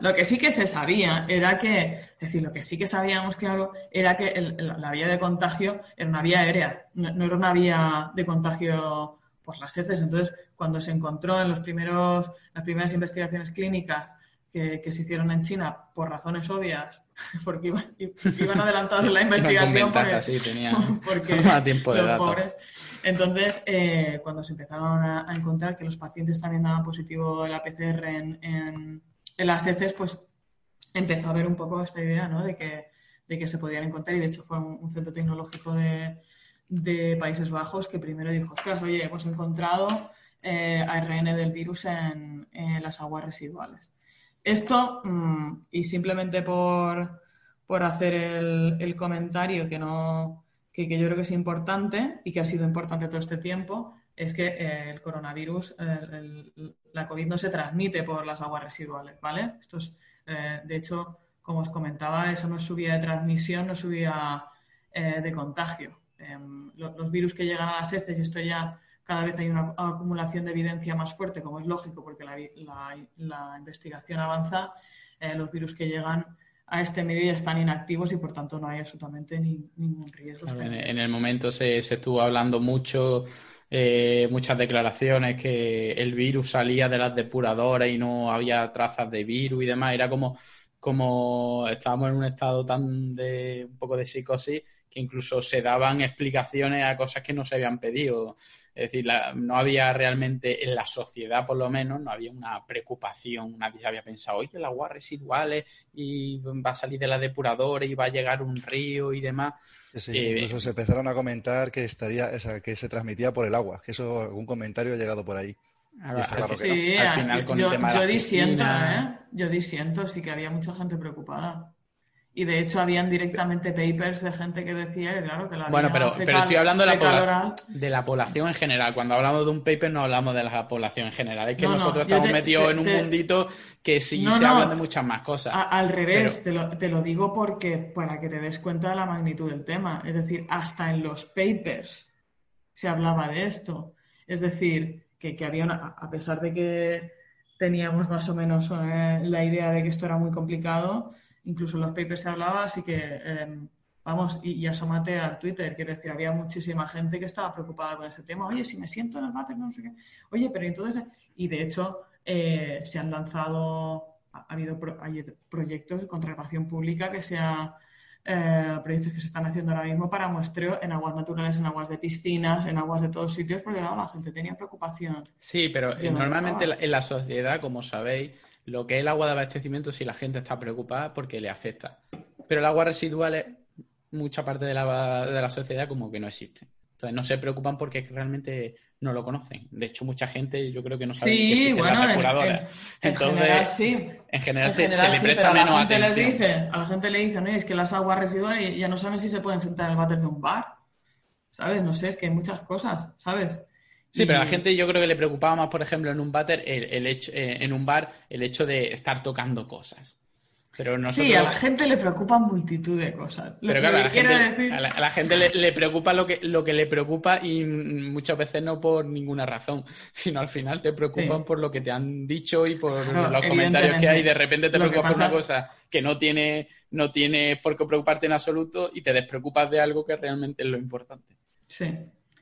S1: Lo que sí que se sabía era que, es decir, lo que sí que sabíamos, claro, era que la vía de contagio era una vía aérea, no, era una vía de contagio por las heces. Entonces, cuando se encontró en los primeros, las primeras investigaciones clínicas que, se hicieron en China por razones obvias, porque iban, adelantados en la investigación porque,
S2: tiempo de
S1: los pobres. Entonces, eh, cuando se empezaron a, encontrar que los pacientes también daban positivo la PCR en en las heces, pues empezó a ver un poco esta idea, ¿no? De que, de que se podían encontrar y de hecho fue un, centro tecnológico de, Países Bajos que primero dijo, ostras, oye, hemos encontrado eh, ARN del virus en, las aguas residuales. Esto, mm, y simplemente por, hacer el, comentario que, no, que, yo creo que es importante y que ha sido importante todo este tiempo, es que eh, el coronavirus, la COVID no se transmite por las aguas residuales, ¿vale? Esto es, eh, de hecho, como os comentaba, eso no es subida de transmisión, no es subida eh, de contagio. Em, los, virus que llegan a las heces, y esto ya cada vez hay una acumulación de evidencia más fuerte, como es lógico, porque la, investigación avanza, los virus que llegan a este medio ya están inactivos y por tanto no hay absolutamente ningún riesgo.
S2: En, el momento se, se estuvo hablando mucho eh, muchas declaraciones que el virus salía de las depuradoras y no había trazas de virus y demás. Era como, como estábamos en un estado tan de un poco de psicosis que incluso se daban explicaciones a cosas que no se habían pedido. Es decir, no había realmente en la sociedad, por lo menos, no había una preocupación. Nadie se había pensado, oye, las aguas residuales y va a salir de la depuradora y va a llegar un río y demás.
S3: Sí, eh, incluso se empezaron a comentar que estaría, o que se transmitía por el agua, que eso, algún comentario ha llegado por ahí.
S1: sí, al final con yo, el tema yo disiento, ¿eh? Yo disiento, sí que había mucha gente preocupada. Y de hecho habían directamente papers de gente que decía que claro que la
S2: Bueno, pero, pero estoy hablando de la, de la, población en general. Cuando hablamos de un paper no hablamos de la población en general. Es que nosotros estamos metidos en un mundito que sí se hablan de muchas más cosas.
S1: al revés, te, lo, te, lo, digo porque para que te des cuenta de la magnitud del tema. Es decir, hasta en los papers se hablaba de esto. Es decir, que, que había una, a pesar de que teníamos más o menos eh, la idea de que esto era muy complicado, incluso en los papers se hablaba, así que em, vamos, y, y, asómate al Twitter, quiero decir, había muchísima gente que estaba preocupada con ese tema, oye, si me siento en el váter, no sé qué, oye, pero entonces, y de hecho eh, se han lanzado, ha, habido proyectos de contratación pública que se ha, eh, proyectos que se están haciendo ahora mismo para muestreo en aguas naturales, en aguas de piscinas, en aguas de todos sitios, porque la gente tenía preocupación.
S2: Sí, pero normalmente en la sociedad, como sabéis, lo que es el agua de abastecimiento, si la gente está preocupada, porque le afecta. pero el agua residual es mucha parte de la, de la sociedad como que no existe. Entonces no se preocupan porque realmente no lo conocen. De hecho, mucha gente yo creo que no sabe
S1: sí,
S2: que
S1: bueno,
S2: las depuradoras.
S1: En, en, en general sí.
S2: En general,
S1: En
S2: se,
S1: general
S2: se le
S1: sí,
S2: presta
S1: pero a la
S2: menos
S1: gente les dice, a la gente le dicen, "Oye, es que las aguas residuales ya no saben si se pueden sentar en el váter de un bar. ¿Sabes? No sé, es que hay muchas cosas, ¿sabes?
S2: Sí, pero a la gente yo creo que le preocupaba más, por ejemplo, en un váter, el, el hecho, eh, en un bar, el hecho de estar tocando cosas. Pero nosotros...
S1: Sí, a la gente le preocupan multitud de cosas.
S2: Pero claro, a la gente,
S1: decir...
S2: a la, a la gente le, le preocupa lo que, lo que le preocupa y muchas veces no por ninguna razón, sino al final te preocupan
S1: Sí.
S2: por lo que te han dicho y por
S1: Claro,
S2: los comentarios que hay. De repente te preocupas por una cosa que no tiene, no tiene por qué preocuparte en absoluto y te despreocupas de algo que realmente es lo importante.
S1: Sí.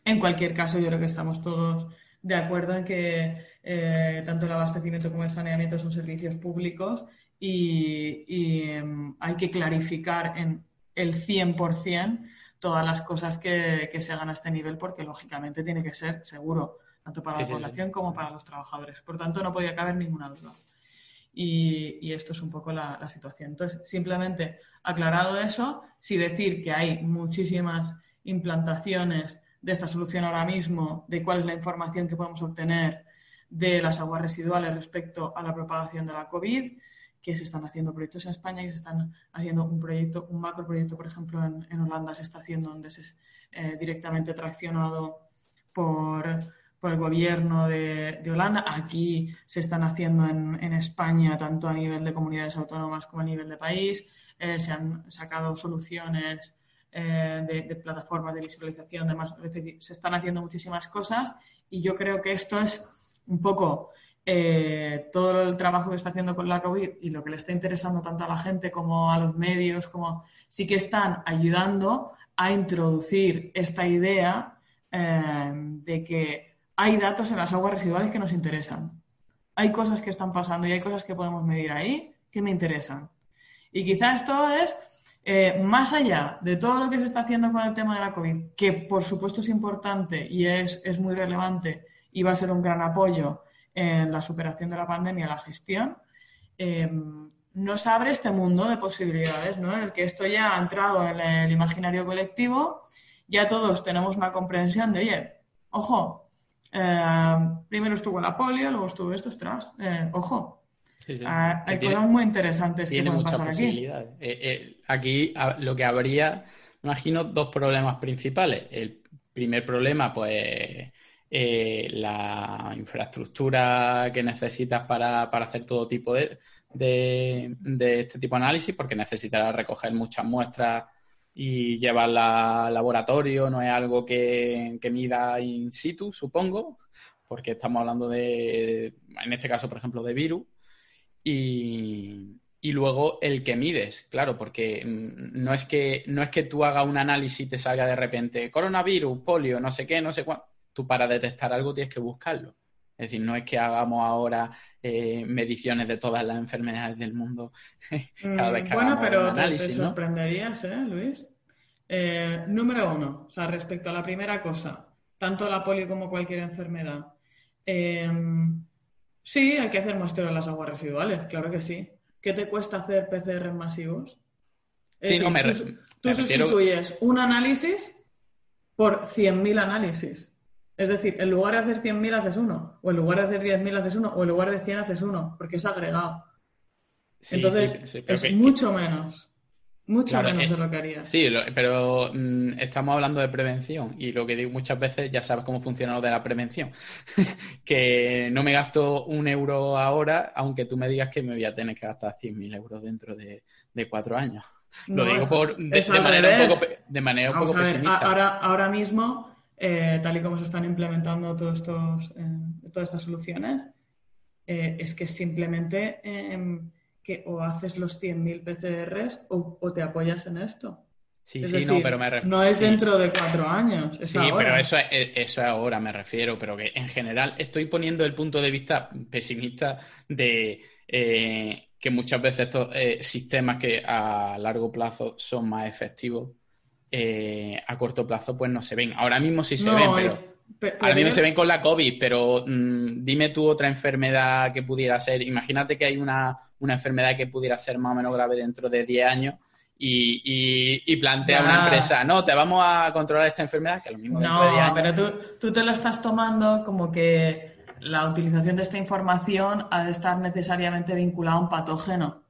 S1: En cualquier caso, yo creo que estamos todos de acuerdo en que eh, tanto el abastecimiento como el saneamiento son servicios públicos y, y, em, hay que clarificar en el 100% todas las cosas que, que se hagan a este nivel porque, lógicamente, tiene que ser seguro, tanto para
S2: Sí,
S1: la
S2: sí, sí.
S1: población como para los trabajadores. Por tanto, no podía caber ninguna duda. Y, y esto es un poco la, la situación. Entonces, simplemente aclarado eso, sí decir que hay muchísimas implantaciones de esta solución ahora mismo, de cuál es la información que podemos obtener de las aguas residuales respecto a la propagación de la COVID, que se están haciendo proyectos en España y se están haciendo un proyecto, un macro proyecto, por ejemplo, en, en Holanda se está haciendo donde se es eh, directamente traccionado por, por el gobierno de, de Holanda. Aquí se están haciendo en, en España, tanto a nivel de comunidades autónomas como a nivel de país. Eh, se han sacado soluciones eh, de, de plataformas de visualización, demás. Es decir, se están haciendo muchísimas cosas y yo creo que esto es un poco eh, todo el trabajo que está haciendo con la COVID y lo que le está interesando tanto a la gente como a los medios, como sí que están ayudando a introducir esta idea eh, de que hay datos en las aguas residuales que nos interesan. Hay cosas que están pasando y hay cosas que podemos medir ahí que me interesan. Y quizá esto es eh, más allá de todo lo que se está haciendo con el tema de la COVID, que por supuesto es importante y es, es muy relevante y va a ser un gran apoyo en la superación de la pandemia, la gestión, eh, nos abre este mundo de posibilidades, ¿no? En el que esto ya ha entrado en el imaginario colectivo, ya todos tenemos una comprensión de, oye, ojo, eh, primero estuvo la polio, luego estuvo esto, ostras, eh, ojo,
S2: Sí, sí.
S1: ah, hay
S2: Tiene-
S1: cosas muy interesantes que pueden pasar aquí.
S2: aquí lo que habría, imagino, dos problemas principales. El primer problema, pues, eh, la infraestructura que necesitas para, hacer todo tipo de, de, este tipo de análisis, porque necesitarás recoger muchas muestras y llevarlas al laboratorio, no es algo que, que mida in situ, supongo, porque estamos hablando de, en este caso, por ejemplo, de virus. Y, y luego el que mides, claro, porque mm, no es que, no es que tú hagas un análisis y te salga de repente coronavirus, polio, no sé qué, no sé cuánto. Tú para detectar algo tienes que buscarlo. Es decir, no es que hagamos ahora eh, mediciones de todas las enfermedades del mundo cada vez que
S1: Mm, bueno,
S2: hagamos
S1: pero
S2: un
S1: te- te,
S2: análisis, ¿no?
S1: sorprenderías, ¿eh, Luis? Eh, número uno, o sea, respecto a la primera cosa, tanto la polio como cualquier enfermedad. eh, sí, hay que hacer muestreo en las aguas residuales, claro que sí. ¿Qué te cuesta hacer PCR masivos? Es
S2: Sí, no, me
S1: tú, tú
S2: refiero-
S1: sustituyes un análisis por 100.000 análisis. Es decir, en lugar de hacer 100.000 haces uno, o en lugar de hacer 10.000 haces uno, o en lugar de 100 haces uno, porque es agregado.
S2: Sí,
S1: Entonces,
S2: sí, sí, pero
S1: es
S2: que-
S1: mucho menos. Mucho
S2: Claro,
S1: menos
S2: eh,
S1: de lo que harías.
S2: Sí, lo- pero mm, estamos hablando de prevención y lo que digo muchas veces, ya sabes cómo funciona lo de la prevención, que no me gasto un euro ahora, aunque tú me digas que me voy a tener que gastar 100.000 euros dentro de, de cuatro años. Lo digo por, de, manera un poco, de manera un poco
S1: ver,
S2: pesimista.
S1: ahora, ahora mismo, eh, tal y como se están implementando todos estos, eh, todas estas soluciones, eh, es que simplemente que o haces los 100.000 PCRs o, o te apoyas en esto.
S2: Sí,
S1: es
S2: sí,
S1: decir,
S2: no, pero me refiero.
S1: no es dentro de cuatro años, es
S2: Sí,
S1: ahora.
S2: pero eso es, eso es ahora, me refiero, pero que en general estoy poniendo el punto de vista pesimista de que muchas veces estos sistemas que a largo plazo son más efectivos, eh, a corto plazo pues no se ven. Ahora mismo sí se
S1: No,
S2: ven,
S1: y-
S2: pero
S1: pe-
S2: ahora mismo se ven con la COVID, pero mm, dime tú otra enfermedad que pudiera ser. Imagínate que hay una, una enfermedad que pudiera ser más o menos grave dentro de 10 años y, plantea una empresa, no, te vamos a controlar esta enfermedad, que lo mismo
S1: No, pero tú, tú te lo estás tomando como que la utilización de esta información ha de estar necesariamente vinculada a un patógeno.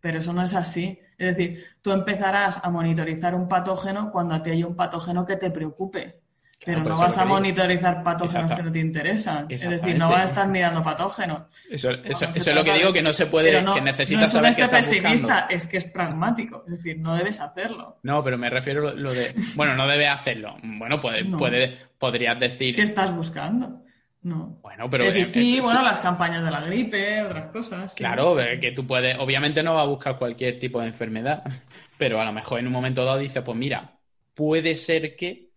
S1: Pero eso no es así. Es decir, tú empezarás a monitorizar un patógeno cuando a ti hay un patógeno que te preocupe. Pero no vas a monitorizar patógenos que no te interesan. Es decir, no vas a estar mirando patógenos.
S2: Eso, es lo que digo, que no se puede, que necesitas
S1: no es saber pesimista, es que es pragmático. Es decir, no debes hacerlo.
S2: No, pero me refiero a lo de... Bueno, no debes hacerlo. Bueno, puede, puede, podrías decir...
S1: ¿Qué estás buscando? No.
S2: Bueno, pero.
S1: Es sí, bueno, las campañas de la gripe, otras cosas.
S2: Claro, que tú puedes. Obviamente no va a buscar cualquier tipo de enfermedad, pero a lo mejor en un momento dado dice, pues mira, puede ser que.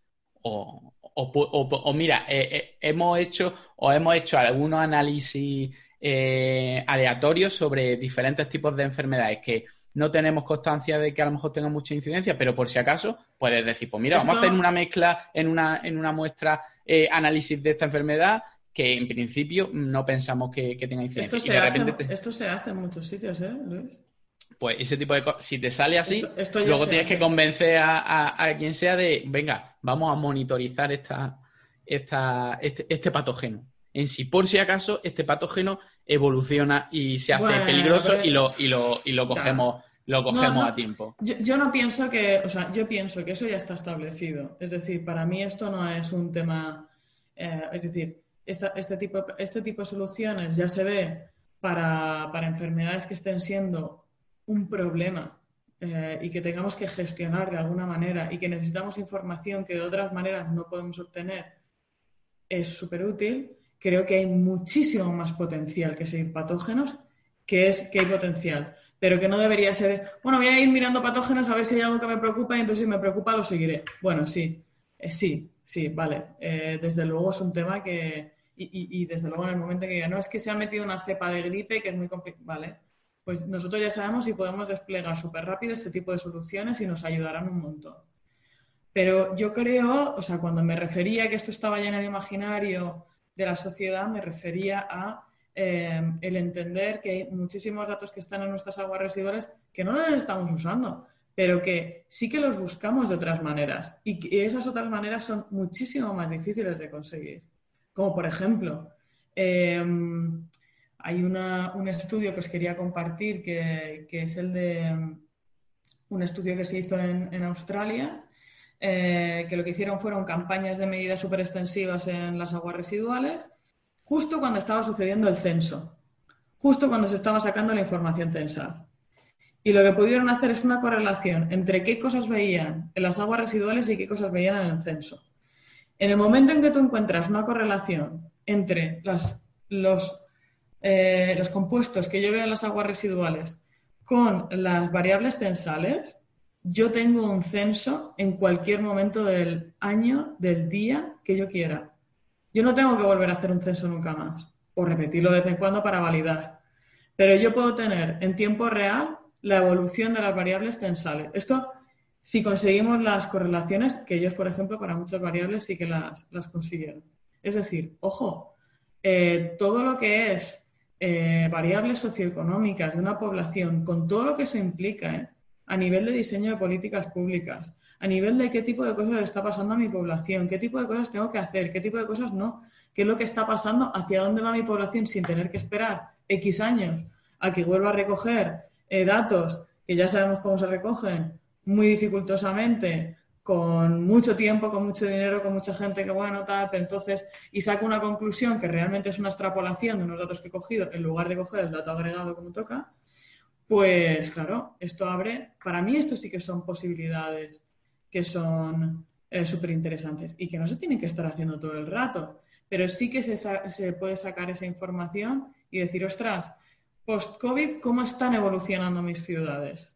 S2: O, o, mira, eh, eh, hemos hecho o hemos hecho algunos análisis eh, aleatorios sobre diferentes tipos de enfermedades que no tenemos constancia de que a lo mejor tengan mucha incidencia, pero por si acaso puedes decir, pues mira, vamos a hacer una mezcla en una, en una muestra análisis de esta enfermedad que en principio no pensamos que, tenga incidencia.
S1: Esto, se, hace, esto se hace en muchos sitios, ¿eh, Luis?
S2: Pues ese tipo de cosas, si te sale así, luego tienes que convencer a, quien sea de, venga, vamos a monitorizar esta, esta, este, este, patógeno. En sí, por si acaso, este patógeno evoluciona y se hace peligroso y, lo, y, lo, y lo cogemos, lo cogemos a tiempo.
S1: Yo, no pienso que, o sea, yo pienso que eso ya está establecido. Es decir, para mí esto no es un tema, eh, es decir, este, tipo, este tipo de soluciones ya se ve para, para enfermedades que estén siendo un problema eh, y que tengamos que gestionar de alguna manera y que necesitamos información que de otras maneras no podemos obtener, es súper útil. Creo que hay muchísimo más potencial que seguir patógenos que es que hay potencial, pero que no debería ser, bueno, voy a ir mirando patógenos a ver si hay algo que me preocupa y entonces si me preocupa lo seguiré. Bueno, sí, eh, sí, sí, vale. Eh, desde luego es un tema que, y, y, desde luego en el momento que diga, no es que se ha metido una cepa de gripe que es muy complicado, vale, pues nosotros ya sabemos y podemos desplegar súper rápido este tipo de soluciones y nos ayudarán un montón. Pero yo creo, o sea, cuando me refería que esto estaba ya en el imaginario de la sociedad, me refería a eh, el entender que hay muchísimos datos que están en nuestras aguas residuales que no los estamos usando, pero que sí que los buscamos de otras maneras y que esas otras maneras son muchísimo más difíciles de conseguir. Como por ejemplo, eh, hay un estudio que os quería compartir que, es el de un estudio que se hizo en, Australia, eh, que lo que hicieron fueron campañas de medidas súper extensivas en las aguas residuales, justo cuando estaba sucediendo el censo, justo cuando se estaba sacando la información censal. Y lo que pudieron hacer es una correlación entre qué cosas veían en las aguas residuales y qué cosas veían en el censo. En el momento en que tú encuentras una correlación entre las, los eh, los compuestos que yo veo en las aguas residuales con las variables censales, yo tengo un censo en cualquier momento del año, del día que yo quiera. Yo no tengo que volver a hacer un censo nunca más o repetirlo de vez en cuando para validar. Pero yo puedo tener en tiempo real la evolución de las variables censales. Esto si conseguimos las correlaciones, que ellos, por ejemplo, para muchas variables sí que las, consiguieron. Es decir, ojo, eh, todo lo que es eh, variables socioeconómicas de una población, con todo lo que eso implica, ¿eh? A nivel de diseño de políticas públicas, a nivel de qué tipo de cosas está pasando a mi población, qué tipo de cosas tengo que hacer, qué tipo de cosas no, qué es lo que está pasando, hacia dónde va mi población sin tener que esperar X años a que vuelva a recoger eh, datos que ya sabemos cómo se recogen muy dificultosamente con mucho tiempo, con mucho dinero, con mucha gente que, bueno, tal, pero entonces, y saco una conclusión que realmente es una extrapolación de unos datos que he cogido en lugar de coger el dato agregado como toca, pues claro, esto abre, para mí esto sí que son posibilidades que son eh, súper interesantes y que no se tienen que estar haciendo todo el rato, pero sí que se, se puede sacar esa información y decir, ostras, post-COVID, ¿cómo están evolucionando mis ciudades?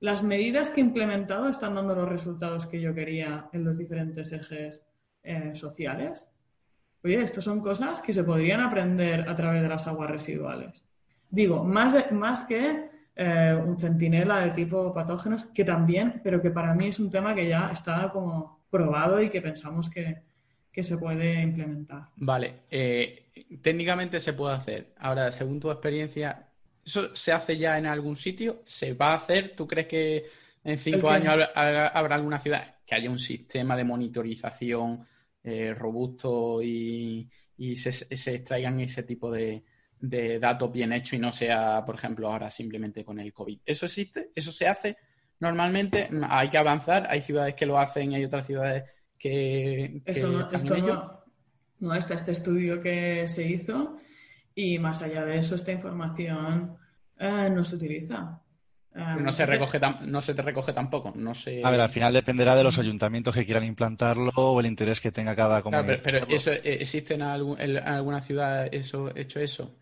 S1: las medidas que he implementado están dando los resultados que yo quería en los diferentes ejes eh, sociales. Oye, estas son cosas que se podrían aprender a través de las aguas residuales. Digo, más, más que eh, un centinela de tipo patógenos, que también, pero que para mí es un tema que ya está como probado y que pensamos que, se puede implementar.
S2: Vale, eh, técnicamente se puede hacer. Ahora, según tu experiencia, ¿Eso se hace ya en algún sitio? ¿Se va a hacer? ¿Tú crees que en cinco años habrá, alguna ciudad que haya un sistema de monitorización eh, robusto y, se, extraigan ese tipo de, datos bien hechos y no sea, por ejemplo, ahora simplemente con el COVID. ¿Eso existe? ¿Eso se hace? Normalmente hay que avanzar, hay ciudades que lo hacen y hay otras ciudades que...
S1: Eso no, esto no, no está este estudio que se hizo y más allá de eso esta información eh, no se utiliza.
S2: Eh, no se, recoge no se te recoge tampoco. No
S3: A ver, al final dependerá de los ayuntamientos que quieran implantarlo o el interés que tenga cada comunidad.
S2: pero, eso, eh, ¿existe en, alguna ciudad eso, hecho eso?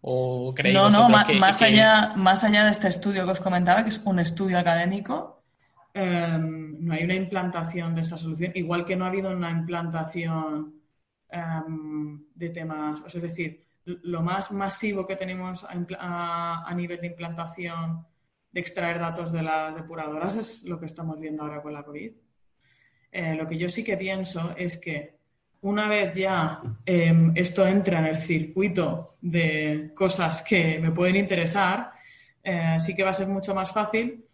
S2: ¿O creéis
S1: no, no, más, Allá, más allá de este estudio que os comentaba, que es un estudio académico, em, no hay una implantación de esta solución, igual que no ha habido una implantación em, de temas, es decir, lo más masivo que tenemos a nivel de implantación de extraer datos de las depuradoras es lo que estamos viendo ahora con la COVID. Eh, lo que yo sí que pienso es que una vez ya em, esto entra en el circuito de cosas que me pueden interesar, eh, sí que va a ser mucho más fácil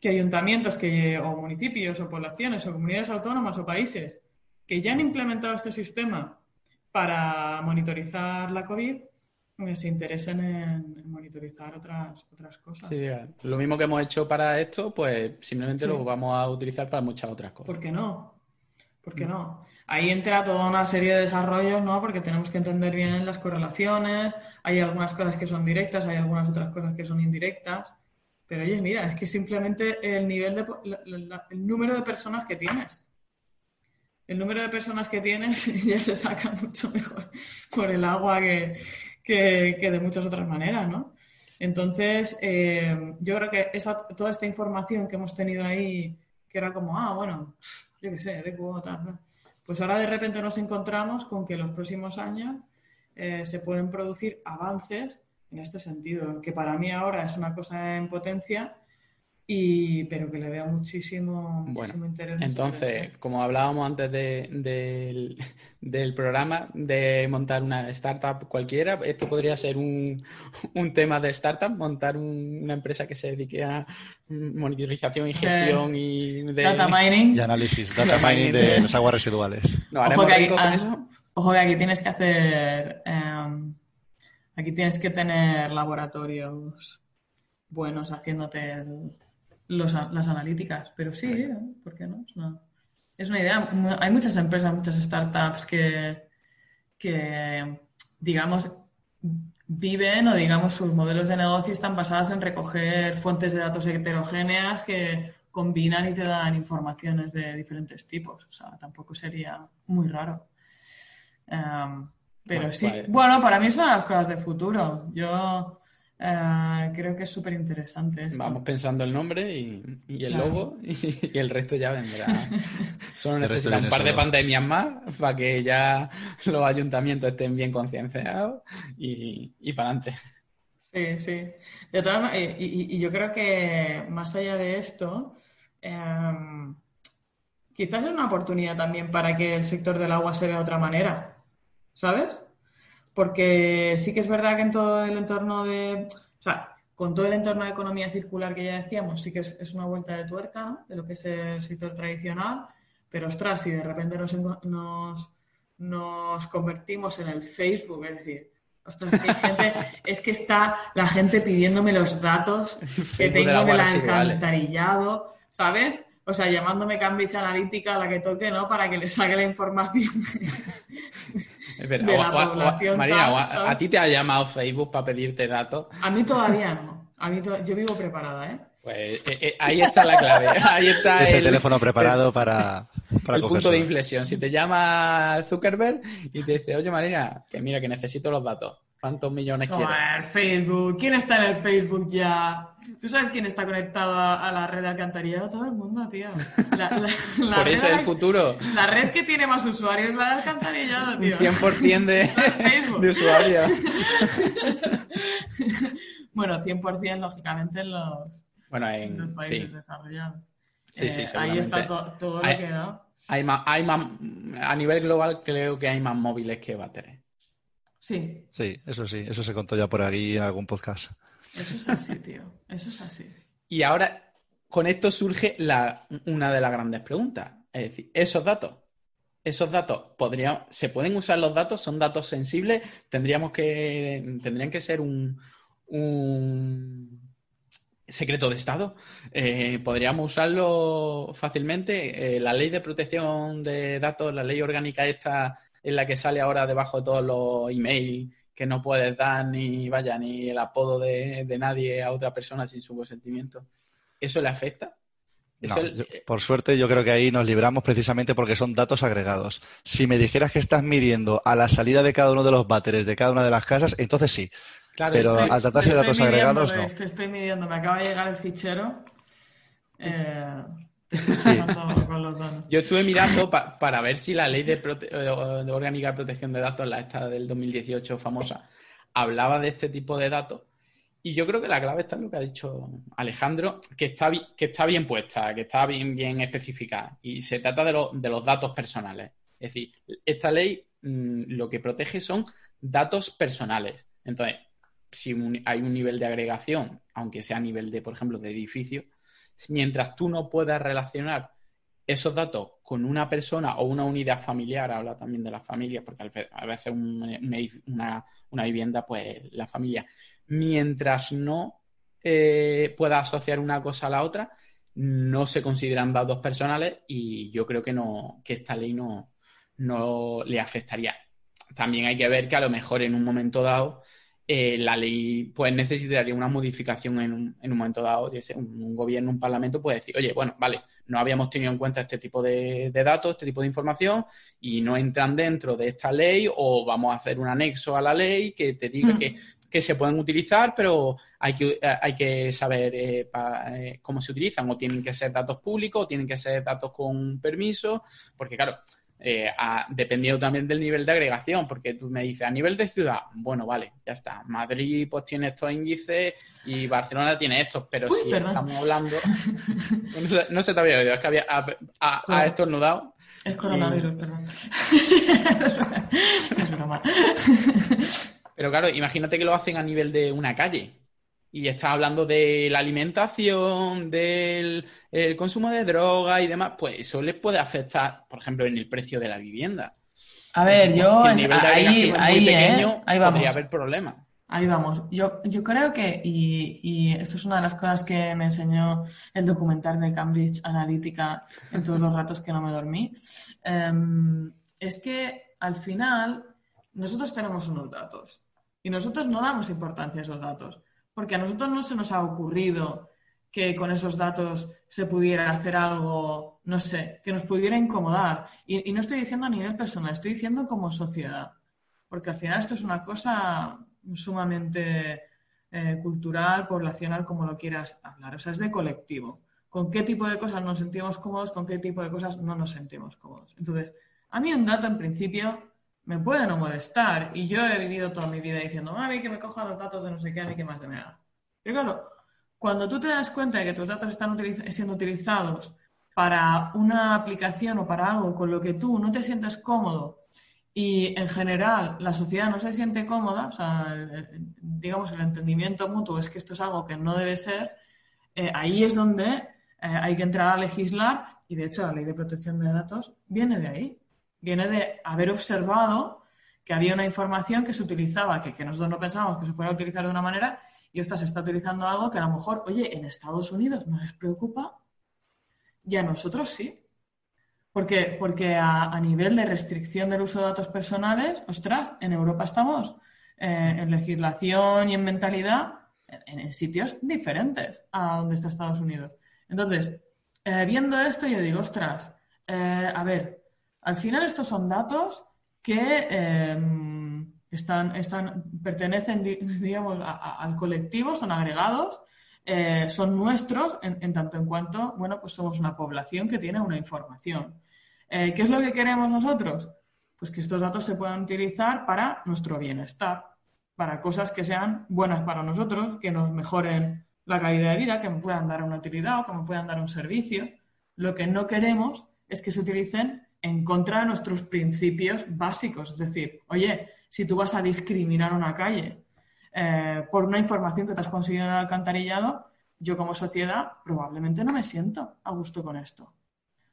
S1: que ayuntamientos que, o municipios o poblaciones o comunidades autónomas o países que ya han implementado este sistema para monitorizar la COVID se interesen en, monitorizar otras, otras cosas.
S2: Sí, lo mismo que hemos hecho para esto, pues simplemente lo vamos a utilizar para muchas otras cosas.
S1: ¿Por qué no? ¿Por qué no? Ahí entra toda una serie de desarrollos, ¿no? Porque tenemos que entender bien las correlaciones, hay algunas cosas que son directas, hay algunas otras cosas que son indirectas. Pero oye, mira, es que simplemente el nivel de el número de personas que tienes. El número de personas que tienes ya se saca mucho mejor por el agua que, que, de muchas otras maneras, ¿no? Entonces, eh, yo creo que toda esta información que hemos tenido ahí, que era como, ah, bueno, yo qué sé, de cuotas, pues ahora de repente nos encontramos con que en los próximos años eh, se pueden producir avances en este sentido, que para mí ahora es una cosa en potencia y, pero que le veo muchísimo, muchísimo interés.
S2: Entonces, como hablábamos antes de, del, programa, de montar una startup cualquiera, esto podría ser un, un tema de startup, montar una empresa que se dedique a monitorización y gestión y
S1: de... Data mining.
S3: Y análisis, data mining de las aguas residuales.
S1: ojo, que aquí, ah, ojo, que aquí, tienes que hacer... Em, aquí tienes que tener laboratorios buenos haciéndote el las analíticas, pero sí, ¿eh? ¿por qué no? Es una, idea. Hay muchas empresas, muchas startups que, que, digamos, viven o, digamos, sus modelos de negocio están basadas en recoger fuentes de datos heterogéneas que combinan y te dan informaciones de diferentes tipos. O sea, tampoco sería muy raro. Em, pero sí, bueno, para mí son las cosas de futuro. Yo Ah, creo que es súper interesante.
S2: Vamos pensando el nombre y, el logo y, el resto ya vendrá. Solo necesita un par de pandemias más para que ya los ayuntamientos estén bien concienciados y, y para adelante.
S1: Sí, sí. y, yo creo que más allá de esto, em, quizás es una oportunidad también para que el sector del agua se vea de otra manera, ¿sabes? Porque sí que es verdad que en todo el entorno de, o sea, con todo el entorno de economía circular que ya decíamos, sí que es, una vuelta de tuerca de lo que es el sector tradicional, pero ostras, si de repente nos, nos, nos convertimos en el Facebook, es decir, ostras, que gente, es que está la gente pidiéndome los datos que tengo en el alcantarillado, ¿sabes? O sea, llamándome Cambridge Analytica a la que toque, ¿no? Para que le saque la información.
S2: Es verdad. María, a, ti te ha llamado Facebook para pedirte datos?
S1: A mí todavía no. A mí yo vivo preparada, ¿eh?
S2: Pues eh, eh, ahí está la clave. Ahí está
S3: es el, teléfono preparado para,
S2: para el punto de inflexión. Si te llama Zuckerberg y te dice, oye María, que mira, que necesito los datos. ¿Cuántos millones quieres?
S1: Facebook. ¿Quién está en el Facebook ya? ¿Tú sabes quién está conectado a, la red de alcantarillado? Todo el mundo, tío.
S2: Por eso es el futuro.
S1: La red que tiene más usuarios es la de alcantarillado, tío.
S2: 100% de, de usuarios.
S1: bueno, 100% lógicamente en los,
S2: bueno, en,
S1: países desarrollados.
S2: Sí, sí,
S1: eh, ahí está todo lo que da.
S2: Hay más, hay más, a nivel global creo que hay más móviles que baterías.
S1: Sí.
S3: Sí, eso sí, eso se contó ya por ahí en algún podcast.
S1: Eso es así, tío. Eso es así.
S2: Y ahora, con esto surge la, una de las grandes preguntas. Es decir, esos datos, esos datos, podría, ¿se pueden usar los datos? ¿Son datos sensibles? ¿Tendríamos que, tendrían que ser un, un secreto de Estado. Eh, podríamos usarlo fácilmente. Eh, la ley de protección de datos, la ley orgánica esta en la que sale ahora debajo de todos los emails que no puedes dar ni vaya ni el apodo de, nadie a otra persona sin su consentimiento. ¿Eso le afecta?
S3: por suerte, yo creo que ahí nos libramos precisamente porque son datos agregados. Si me dijeras que estás midiendo a la salida de cada uno de los váteres de cada una de las casas, entonces sí. Pero al tratarse de datos agregados, no.
S1: estoy midiendo, me acaba de llegar el fichero. Eh,
S2: Yo estuve mirando para ver si la ley de, eh, orgánica de protección de datos, la esta del 2018 famosa, hablaba de este tipo de datos. Y yo creo que la clave está en lo que ha dicho Alejandro, que está, que está bien puesta, que está bien, bien especificada. Y se trata de, de los datos personales. Es decir, esta ley mm, lo que protege son datos personales. Entonces, si hay un nivel de agregación, aunque sea a nivel de, por ejemplo, de edificio, mientras tú no puedas relacionar esos datos con una persona o una unidad familiar, habla también de la familia, porque a veces una, vivienda, pues la familia, mientras no eh, pueda asociar una cosa a la otra, no se consideran datos personales y yo creo que no, que esta ley no, no le afectaría. También hay que ver que a lo mejor en un momento dado eh, la ley pues necesitaría una modificación en un, en un momento dado. Un, gobierno, un parlamento puede decir, oye, bueno, vale, no habíamos tenido en cuenta este tipo de, datos, este tipo de información y no entran dentro de esta ley o vamos a hacer un anexo a la ley que te diga que, se pueden utilizar, pero hay que, hay que saber eh, eh, cómo se utilizan o tienen que ser datos públicos o tienen que ser datos con permiso, porque claro, eh, dependiendo también del nivel de agregación, porque tú me dices, a nivel de ciudad, bueno, vale, ya está. Madrid pues tiene estos índices y Barcelona tiene estos, pero si estamos hablando... no, se te había oído, es que había a, estornudado.
S1: Es coronavirus, perdón. es broma.
S2: Pero claro, imagínate que lo hacen a nivel de una calle y está hablando de la alimentación, del consumo de droga y demás, pues eso les puede afectar, por ejemplo, en el precio de la vivienda.
S1: A ver, yo ahí, ahí, ¿eh? ahí vamos.
S2: Podría haber problemas.
S1: Ahí vamos. Yo, yo creo que, y, esto es una de las cosas que me enseñó el documental de Cambridge Analytica en todos los ratos que no me dormí, em, es que al final nosotros tenemos unos datos y nosotros no damos importancia a esos datos porque a nosotros no se nos ha ocurrido que con esos datos se pudiera hacer algo, no sé, que nos pudiera incomodar. Y, no estoy diciendo a nivel personal, estoy diciendo como sociedad, porque al final esto es una cosa sumamente eh, cultural, poblacional, como lo quieras hablar, o sea, es de colectivo. ¿Con qué tipo de cosas nos sentimos cómodos? ¿Con qué tipo de cosas no nos sentimos cómodos? Entonces, a mí un dato en principio me puede no molestar. Y yo he vivido toda mi vida diciendo, a mí que me cojan los datos de no sé qué, a mí que más de nada. Pero claro, cuando tú te das cuenta de que tus datos están siendo utilizados para una aplicación o para algo con lo que tú no te sientes cómodo y en general la sociedad no se siente cómoda, o sea, digamos, el entendimiento mutuo es que esto es algo que no debe ser, eh, ahí es donde eh, hay que entrar a legislar y de hecho la ley de protección de datos viene de ahí viene de haber observado que había una información que se utilizaba, que, nosotros no pensábamos que se fuera a utilizar de una manera, y esta se está utilizando algo que a lo mejor, oye, en Estados Unidos no les preocupa, y a nosotros sí. Porque, porque a, nivel de restricción del uso de datos personales, ostras, en Europa estamos eh, en legislación y en mentalidad en, sitios diferentes a donde está Estados Unidos. Entonces, eh, viendo esto, yo digo, ostras, eh, a ver, al final estos son datos que em, están, pertenecen, digamos, al colectivo, son agregados, eh, son nuestros en, tanto en cuanto, bueno, pues somos una población que tiene una información. Eh, ¿Qué es lo que queremos nosotros? Pues que estos datos se puedan utilizar para nuestro bienestar, para cosas que sean buenas para nosotros, que nos mejoren la calidad de vida, que me puedan dar una utilidad o que me puedan dar un servicio. Lo que no queremos es que se utilicen en contra de nuestros principios básicos. Es decir, oye, si tú vas a discriminar una calle eh, por una información que te has conseguido en el alcantarillado, yo como sociedad probablemente no me siento a gusto con esto.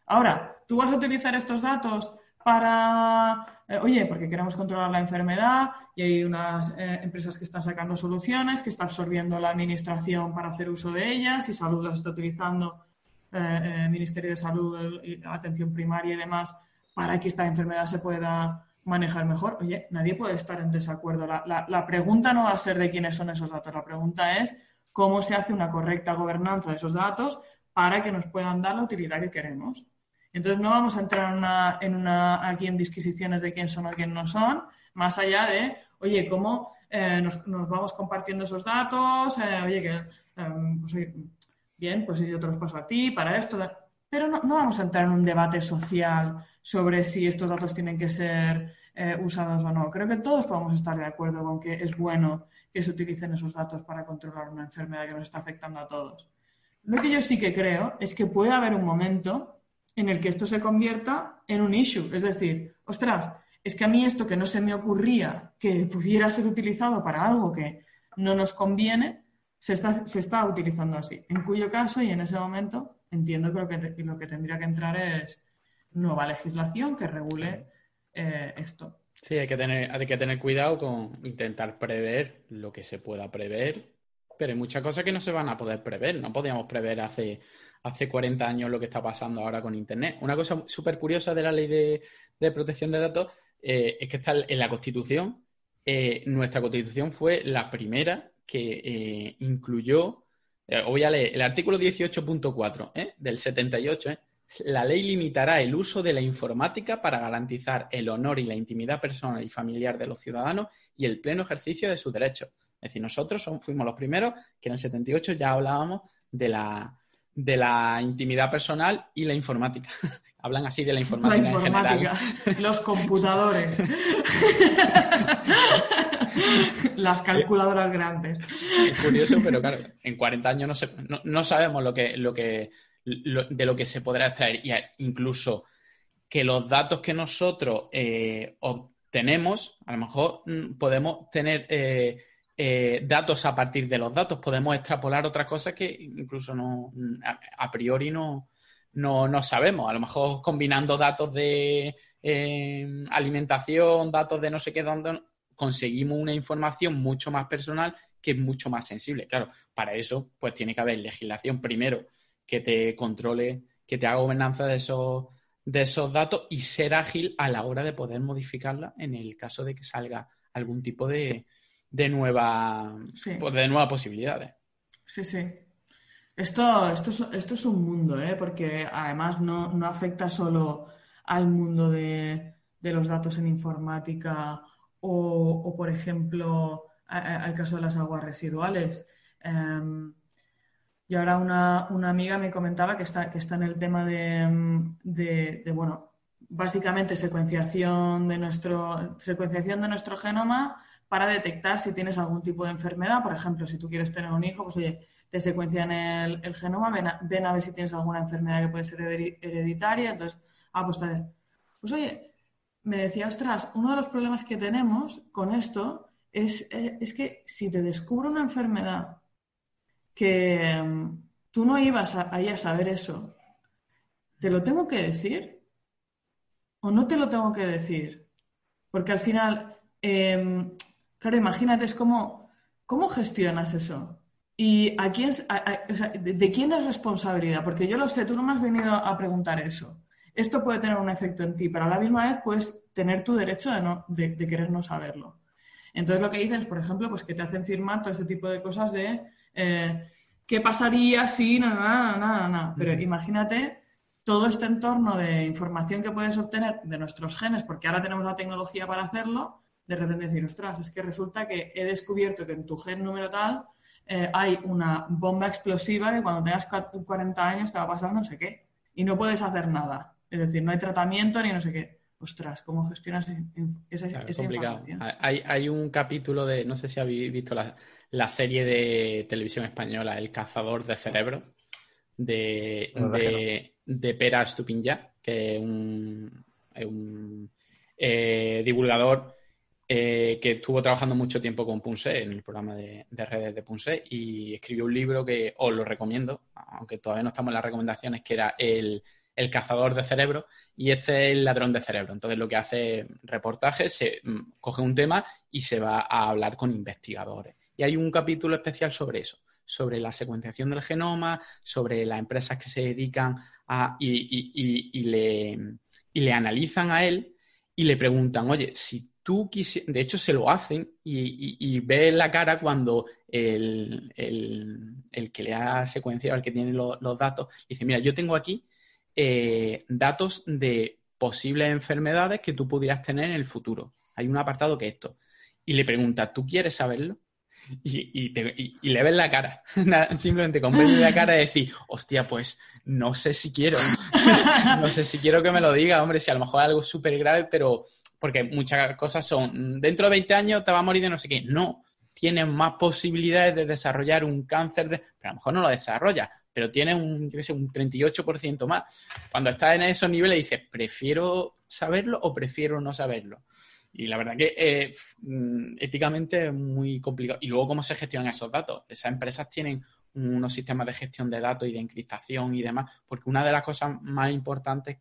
S1: Ahora, tú vas a utilizar estos datos para, eh, oye, porque queremos controlar la enfermedad y hay unas eh, empresas que están sacando soluciones, que está absorbiendo la administración para hacer uso de ellas y salud las está utilizando eh, Ministerio de Salud, atención primaria y demás para que esta enfermedad se pueda manejar mejor. Oye, nadie puede estar en desacuerdo. La, pregunta no va a ser de quiénes son esos datos, la pregunta es cómo se hace una correcta gobernanza de esos datos para que nos puedan dar la utilidad que queremos. Entonces no vamos a entrar en una, aquí en disquisiciones de quién son o quién no son, más allá de, oye, cómo eh, nos, vamos compartiendo esos datos, eh, oye, que, em, pues, bien, pues yo te los paso a ti para esto, pero no, vamos a entrar en un debate social sobre si estos datos tienen que ser eh, usados o no. Creo que todos podemos estar de acuerdo con que es bueno que se utilicen esos datos para controlar una enfermedad que nos está afectando a todos. Lo que yo sí que creo es que puede haber un momento en el que esto se convierta en un issue. Es decir, ostras, es que a mí esto que no se me ocurría que pudiera ser utilizado para algo que no nos conviene, se está, se está utilizando así. En cuyo caso y en ese momento entiendo que lo que, lo que tendría que entrar es nueva legislación que regule eh, esto.
S2: Sí, hay que, tener, hay que tener cuidado con intentar prever lo que se pueda prever, pero hay muchas cosas que no se van a poder prever. No podíamos prever hace, hace 40 años lo que está pasando ahora con Internet. Una cosa súper curiosa de la ley de, protección de datos eh, es que está en la Constitución. Eh, nuestra Constitución fue la primera que incluyó eh, voy a leer el artículo 18.4 ¿eh? del 78. ¿eh? La ley limitará el uso de la informática para garantizar el honor y la intimidad personal y familiar de los ciudadanos y el pleno ejercicio de sus derechos. Es decir, nosotros fuimos los primeros que en el 78 ya hablábamos de la, de la intimidad personal y la informática. Hablan así de la informática, la informática en
S1: general. Los computadores. Las calculadoras grandes.
S2: Es curioso, pero claro, en 40 años no, sabemos lo que, lo que, de lo que se podrá extraer. Y incluso que los datos que nosotros eh, obtenemos, a lo mejor mm, podemos tener eh, eh, datos a partir de los datos, podemos extrapolar otras cosas que incluso no, a, priori no, no, sabemos. A lo mejor combinando datos de alimentación, datos de no sé qué, dónde, conseguimos una información mucho más personal que es mucho más sensible. Claro, para eso pues tiene que haber legislación primero que te controle, que te haga gobernanza de esos, de esos datos y ser ágil a la hora de poder modificarla en el caso de que salga algún tipo de, de nueva pues, de nuevas posibilidades.
S1: Sí, sí. Esto, esto, es, esto es un mundo, ¿eh? porque además no, afecta solo al mundo de, de los datos en informática o, por ejemplo, al caso de las aguas residuales. Em, y ahora una, amiga me comentaba que está, que está en el tema de, bueno, básicamente secuenciación de, nuestro, secuenciación de nuestro genoma para detectar si tienes algún tipo de enfermedad. Por ejemplo, si tú quieres tener un hijo, pues oye, te secuencian el, el genoma, ven a, ven a, ver si tienes alguna enfermedad que puede ser hereditaria. Entonces, ah, pues, pues oye, me decía, ostras, uno de los problemas que tenemos con esto es, eh, que si te descubro una enfermedad que mm, tú no ibas ahí a saber eso, ¿te lo tengo que decir? ¿O no te lo tengo que decir? Porque al final, em, claro, imagínate, es como, ¿cómo gestionas eso? ¿Y a quién, de, quién es responsabilidad? Porque yo lo sé, tú no me has venido a preguntar eso esto puede tener un efecto en ti, pero a la misma vez puedes tener tu derecho de, no, de, querer no saberlo. Entonces lo que dices, por ejemplo, pues que te hacen firmar todo ese tipo de cosas de eh, qué pasaría si, nada, nada, nada, Pero imagínate todo este entorno de información que puedes obtener de nuestros genes, porque ahora tenemos la tecnología para hacerlo, de repente decir, ostras, es que resulta que he descubierto que en tu gen número tal eh, hay una bomba explosiva que cuando tengas 40 años te va a pasar no sé qué y no puedes hacer nada. Es decir, no hay tratamiento ni no sé qué. Ostras, ¿cómo gestionas esa, información?
S2: Hay, un capítulo de, no sé si habéis visto la, serie de televisión española, El cazador de cerebros, de, de, Pera Stupinja, que es un, un eh, divulgador eh, que estuvo trabajando mucho tiempo con Punse, en el programa de, redes de Punse, y escribió un libro que os lo recomiendo, aunque todavía no estamos en las recomendaciones, que era el, cazador de cerebro, y este es el ladrón de cerebro. Entonces lo que hace reportajes, se mm, coge un tema y se va a hablar con investigadores. Y hay un capítulo especial sobre eso, sobre la secuenciación del genoma, sobre las empresas que se dedican a y, le, y le analizan a él y le preguntan, oye, si tú quisieras, de hecho se lo hacen y, ve la cara cuando el, que le ha secuenciado, el que tiene los datos, dice, mira, yo tengo aquí eh, datos de posibles enfermedades que tú pudieras tener en el futuro. Hay un apartado que es esto. Y le pregunta, ¿tú quieres saberlo? Y, le ves la cara. Simplemente con verle la cara y decir, hostia, pues no sé si quiero. no sé si quiero que me lo diga, hombre, si a lo mejor es algo súper grave, pero porque muchas cosas son, dentro de 20 años te va a morir de no sé qué. No, tienes más posibilidades de desarrollar un cáncer, de, pero a lo mejor no lo desarrollas, pero tienes un, yo sé, un 38% más. Cuando estás en esos niveles dices, prefiero saberlo o prefiero no saberlo. Y la verdad que eh, mm, éticamente es muy complicado. Y luego, ¿cómo se gestionan esos datos? Esas empresas tienen unos sistemas de gestión de datos y de encriptación y demás, porque una de las cosas más importantes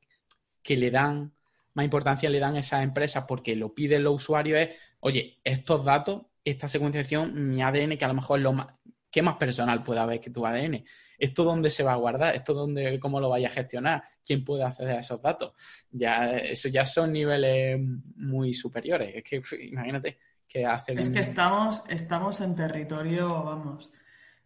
S2: que le dan más importancia le dan a esas empresas porque lo piden los usuarios es, oye, estos datos, esta secuenciación, mi ADN, que a lo mejor es lo más, ¿qué más personal puede haber que tu ADN? ¿Esto dónde se va a guardar? ¿Esto dónde, cómo lo vaya a gestionar? ¿Quién puede acceder a esos datos? Ya, eso ya son niveles muy superiores. Es que imagínate que hacen.
S1: Es que estamos, estamos en territorio, vamos,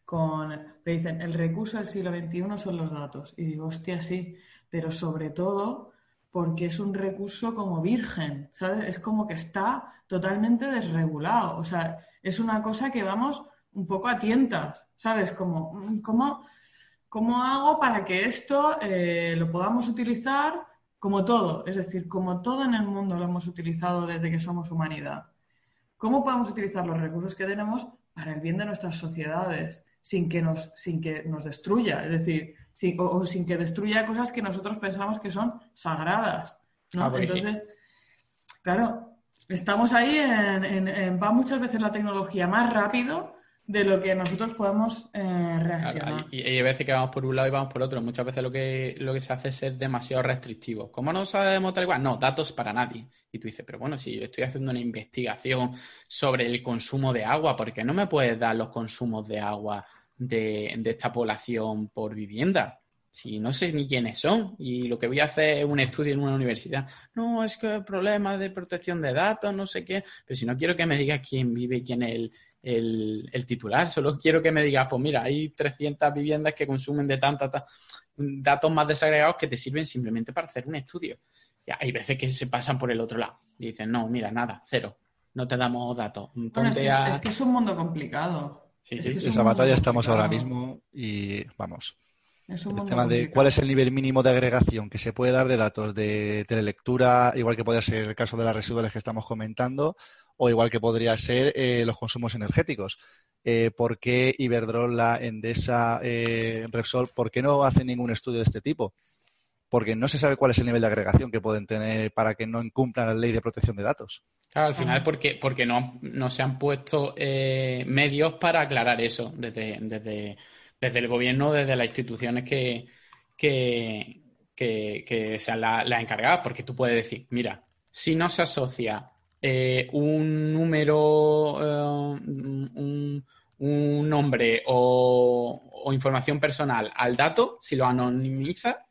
S1: con. Te dicen, el recurso del siglo XXI son los datos. Y digo, hostia, sí, pero sobre todo porque es un recurso como virgen, ¿sabes? Es como que está totalmente desregulado. O sea, es una cosa que vamos un poco a tientas, ¿sabes? Como, mm, ¿cómo, cómo hago para que esto eh, lo podamos utilizar como todo? Es decir, como todo en el mundo lo hemos utilizado desde que somos humanidad. ¿Cómo podemos utilizar los recursos que tenemos para el bien de nuestras sociedades sin que nos, sin que nos destruya? Es decir, o, sin que destruya cosas que nosotros pensamos que son sagradas. ¿no? Ah, Entonces, claro, estamos ahí en, va muchas veces la tecnología más rápido de lo que nosotros podemos eh, reaccionar.
S2: y, hay veces que vamos por un lado y vamos por otro. Muchas veces lo que, lo que se hace es ser demasiado restrictivo. ¿Cómo no sabemos tal igual? No, datos para nadie. Y tú dices, pero bueno, si yo estoy haciendo una investigación sobre el consumo de agua, ¿por qué no me puedes dar los consumos de agua de, esta población por vivienda. Si no sé ni quiénes son y lo que voy a hacer es un estudio en una universidad. No, es que problemas de protección de datos, no sé qué. Pero si no quiero que me digas quién vive y quién es el, titular, solo quiero que me digas, pues mira, hay 300 viviendas que consumen de tantos datos más desagregados que te sirven simplemente para hacer un estudio. Ya, hay veces que se pasan por el otro lado. dicen, no, mira, nada, cero. No te damos datos.
S1: es que es un mundo complicado.
S3: Sí, esa batalla estamos ahora mismo y vamos. el tema de cuál es el nivel mínimo de agregación que se puede dar de datos de telelectura, igual que podría ser el caso de las residuales que estamos comentando, o igual que podría ser eh, los consumos energéticos. Eh, ¿Por qué Iberdrola, Endesa, eh, Repsol, por qué no hacen ningún estudio de este tipo? Porque no se sabe cuál es el nivel de agregación que pueden tener para que no incumplan la ley de protección de datos.
S2: Claro, al final porque, porque no, no se han puesto eh, medios para aclarar eso desde, desde, desde el gobierno, desde las instituciones que, que, que, sean las la encargadas, porque tú puedes decir, mira, si no se asocia eh, un número, eh, un, un, nombre o, o, información personal al dato, si lo anonimiza,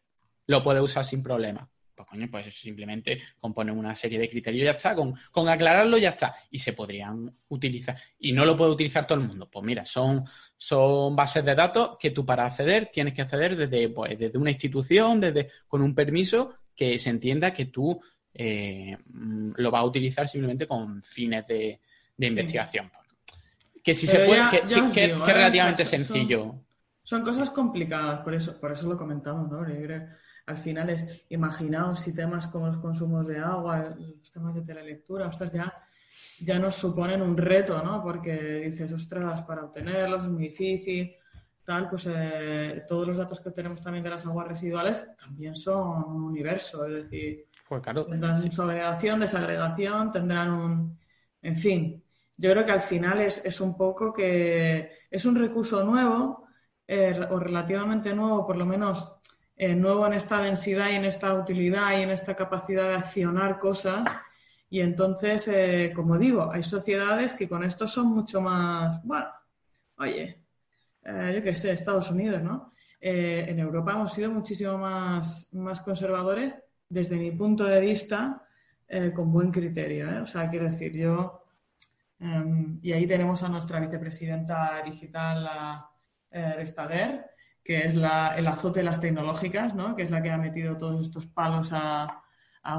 S2: lo puede usar sin problema. Pues coño, pues simplemente componen una serie de criterios y ya está, con, con, aclararlo ya está. Y se podrían utilizar. Y no lo puede utilizar todo el mundo. Pues mira, son, son bases de datos que tú para acceder tienes que acceder desde, pues, desde una institución, desde, con un permiso que se entienda que tú eh, lo vas a utilizar simplemente con fines de, investigación. Que si se puede, que, es ¿eh? relativamente sencillo.
S1: Son, cosas complicadas, por eso, por eso lo comentamos, ¿no? Al final es, imaginaos si temas como los consumos de agua, los temas de telelectura, ostras, ya, ya nos suponen un reto, ¿no? Porque dices, ostras, para obtenerlos es muy difícil, tal, pues eh, todos los datos que tenemos también de las aguas residuales también son un universo, es decir,
S2: pues claro.
S1: tendrán su agregación, desagregación, tendrán un en fin, yo creo que al final es, un poco que es un recurso nuevo eh, o relativamente nuevo, por lo menos eh, nuevo en esta densidad y en esta utilidad y en esta capacidad de accionar cosas. Y entonces, eh, como digo, hay sociedades que con esto son mucho más, bueno, oye, yo qué sé, Estados Unidos, ¿no? en Europa hemos sido muchísimo más, más conservadores desde mi punto de vista, con buen criterio. O sea, quiero decir, yo Em, y ahí tenemos a nuestra vicepresidenta digital, eh, que es el azote de las tecnológicas, ¿no? que es la que ha metido todos estos palos a,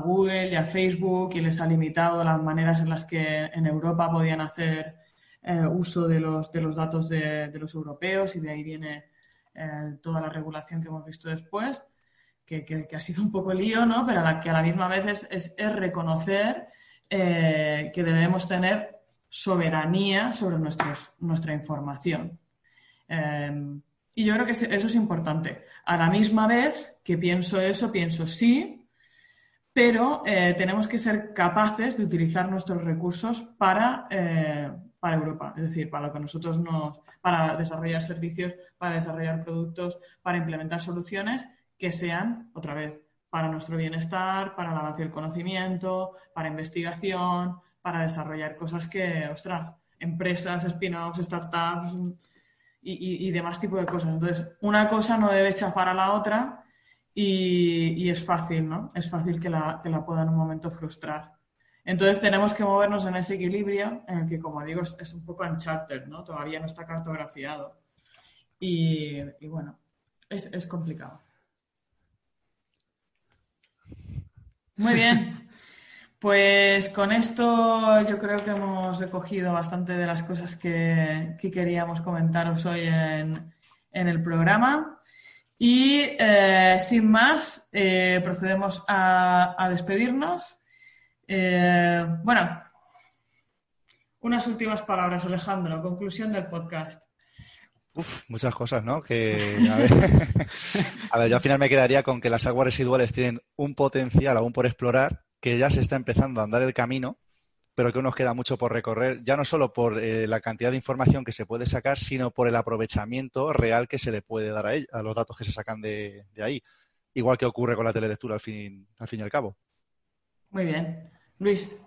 S1: Google y a Facebook y les ha limitado las maneras en las que en Europa podían hacer eh, uso de los, de los datos de, los europeos y de ahí viene eh, toda la regulación que hemos visto después, que, ha sido un poco lío, ¿no? pero la que a la misma vez es, es, reconocer que debemos tener soberanía sobre nuestra información. Y yo creo que eso es importante. A la misma vez que pienso eso, pienso sí, pero eh, tenemos que ser capaces de utilizar nuestros recursos para, eh, para Europa, es decir, para lo que nosotros nos, para desarrollar servicios, para desarrollar productos, para implementar soluciones que sean, otra vez, para nuestro bienestar, para el avance del conocimiento, para investigación, para desarrollar cosas que, ostras, empresas, spin-offs, startups y, demás tipo de cosas. Entonces, una cosa no debe chafar a la otra y, es fácil, ¿no? Es fácil que la, que la pueda en un momento frustrar. Entonces tenemos que movernos en ese equilibrio en el que, como digo, es, un poco uncharted, ¿no? Todavía no está cartografiado. Y, bueno, es, es complicado. Muy bien. Pues con esto yo creo que hemos recogido bastante de las cosas que, queríamos comentaros hoy en, el programa. Y eh, sin más, eh, procedemos a, despedirnos. Eh, bueno, unas últimas palabras, Alejandro. Conclusión del podcast.
S3: Uf, muchas cosas, ¿no? Que, a ver, yo al final me quedaría con que las aguas residuales tienen un potencial aún por explorar que ya se está empezando a andar el camino, pero que nos queda mucho por recorrer, ya no solo por eh, la cantidad de información que se puede sacar, sino por el aprovechamiento real que se le puede dar a, a los datos que se sacan de, ahí. Igual que ocurre con la telelectura al fin, al fin y al cabo.
S1: Muy bien. Luis.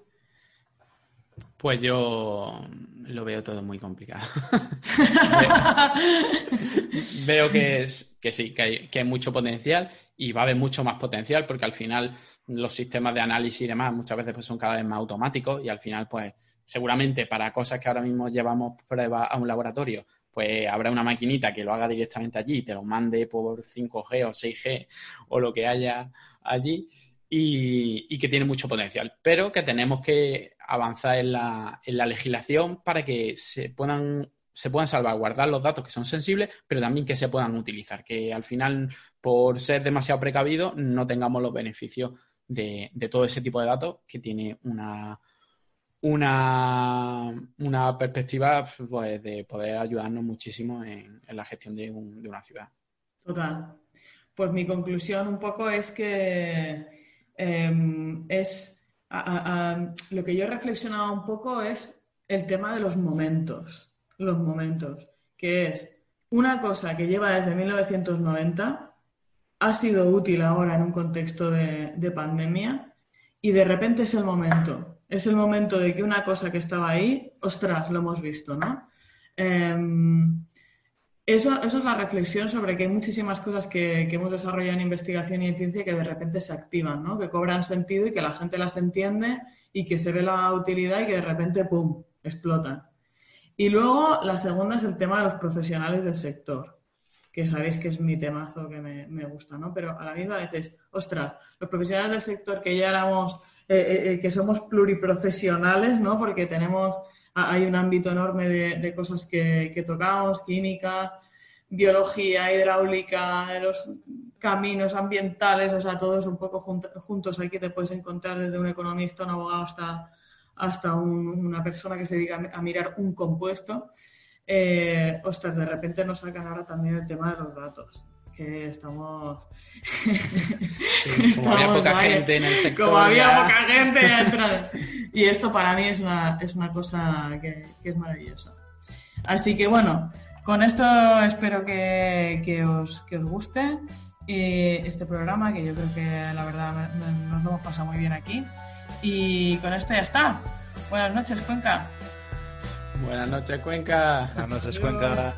S2: Pues yo lo veo todo muy complicado. veo que, es, que sí, que hay, que hay mucho potencial y va a haber mucho más potencial porque al final los sistemas de análisis y demás muchas veces pues, son cada vez más automáticos y al final pues seguramente para cosas que ahora mismo llevamos pruebas a un laboratorio pues habrá una maquinita que lo haga directamente allí y te lo mande por 5G o 6G o lo que haya allí y, que tiene mucho potencial, pero que tenemos que avanzar en la, en la legislación para que se puedan se puedan salvaguardar los datos que son sensibles, pero también que se puedan utilizar, que al final, por ser demasiado precavido, no tengamos los beneficios de, todo ese tipo de datos que tiene una, una, una perspectiva pues, de poder ayudarnos muchísimo en, la gestión de, una ciudad.
S1: Total. Pues mi conclusión un poco es que em, es lo que yo he reflexionado un poco es el tema de los momentos los momentos, que es una cosa que lleva desde 1990, ha sido útil ahora en un contexto de, pandemia y de repente es el momento. Es el momento de que una cosa que estaba ahí, ostras, lo hemos visto, ¿no? Em, eso, eso, es la reflexión sobre que hay muchísimas cosas que, que, hemos desarrollado en investigación y en ciencia que de repente se activan, ¿no? que cobran sentido y que la gente las entiende y que se ve la utilidad y que de repente, ¡pum!, explotan. Y luego la segunda es el tema de los profesionales del sector, que sabéis que es mi temazo que me, me gusta, ¿no? Pero a la misma vez es, ostras, los profesionales del sector que ya éramos, eh, eh, eh, que somos pluriprofesionales, ¿no? Porque tenemos, hay un ámbito enorme de, cosas que, que tocamos, química, biología, hidráulica, los caminos ambientales, o sea, todos un poco juntos aquí te puedes encontrar desde un economista, un abogado hasta hasta una persona que se dedica a mirar un compuesto, eh, ostras, de repente nos sacan ahora también el tema de los datos, que estamos.
S2: como había poca gente en el sector.
S1: Como había poca gente dentro. Y esto para mí es una, es una cosa que, es maravillosa. Así que bueno, con esto espero que, que, os, que os guste este programa, que yo creo que la verdad nos lo hemos pasado muy bien aquí. Y con esto ya está. Buenas noches, Cuenca.
S2: Buenas noches, Cuenca.
S3: Buenas noches, Cuenca.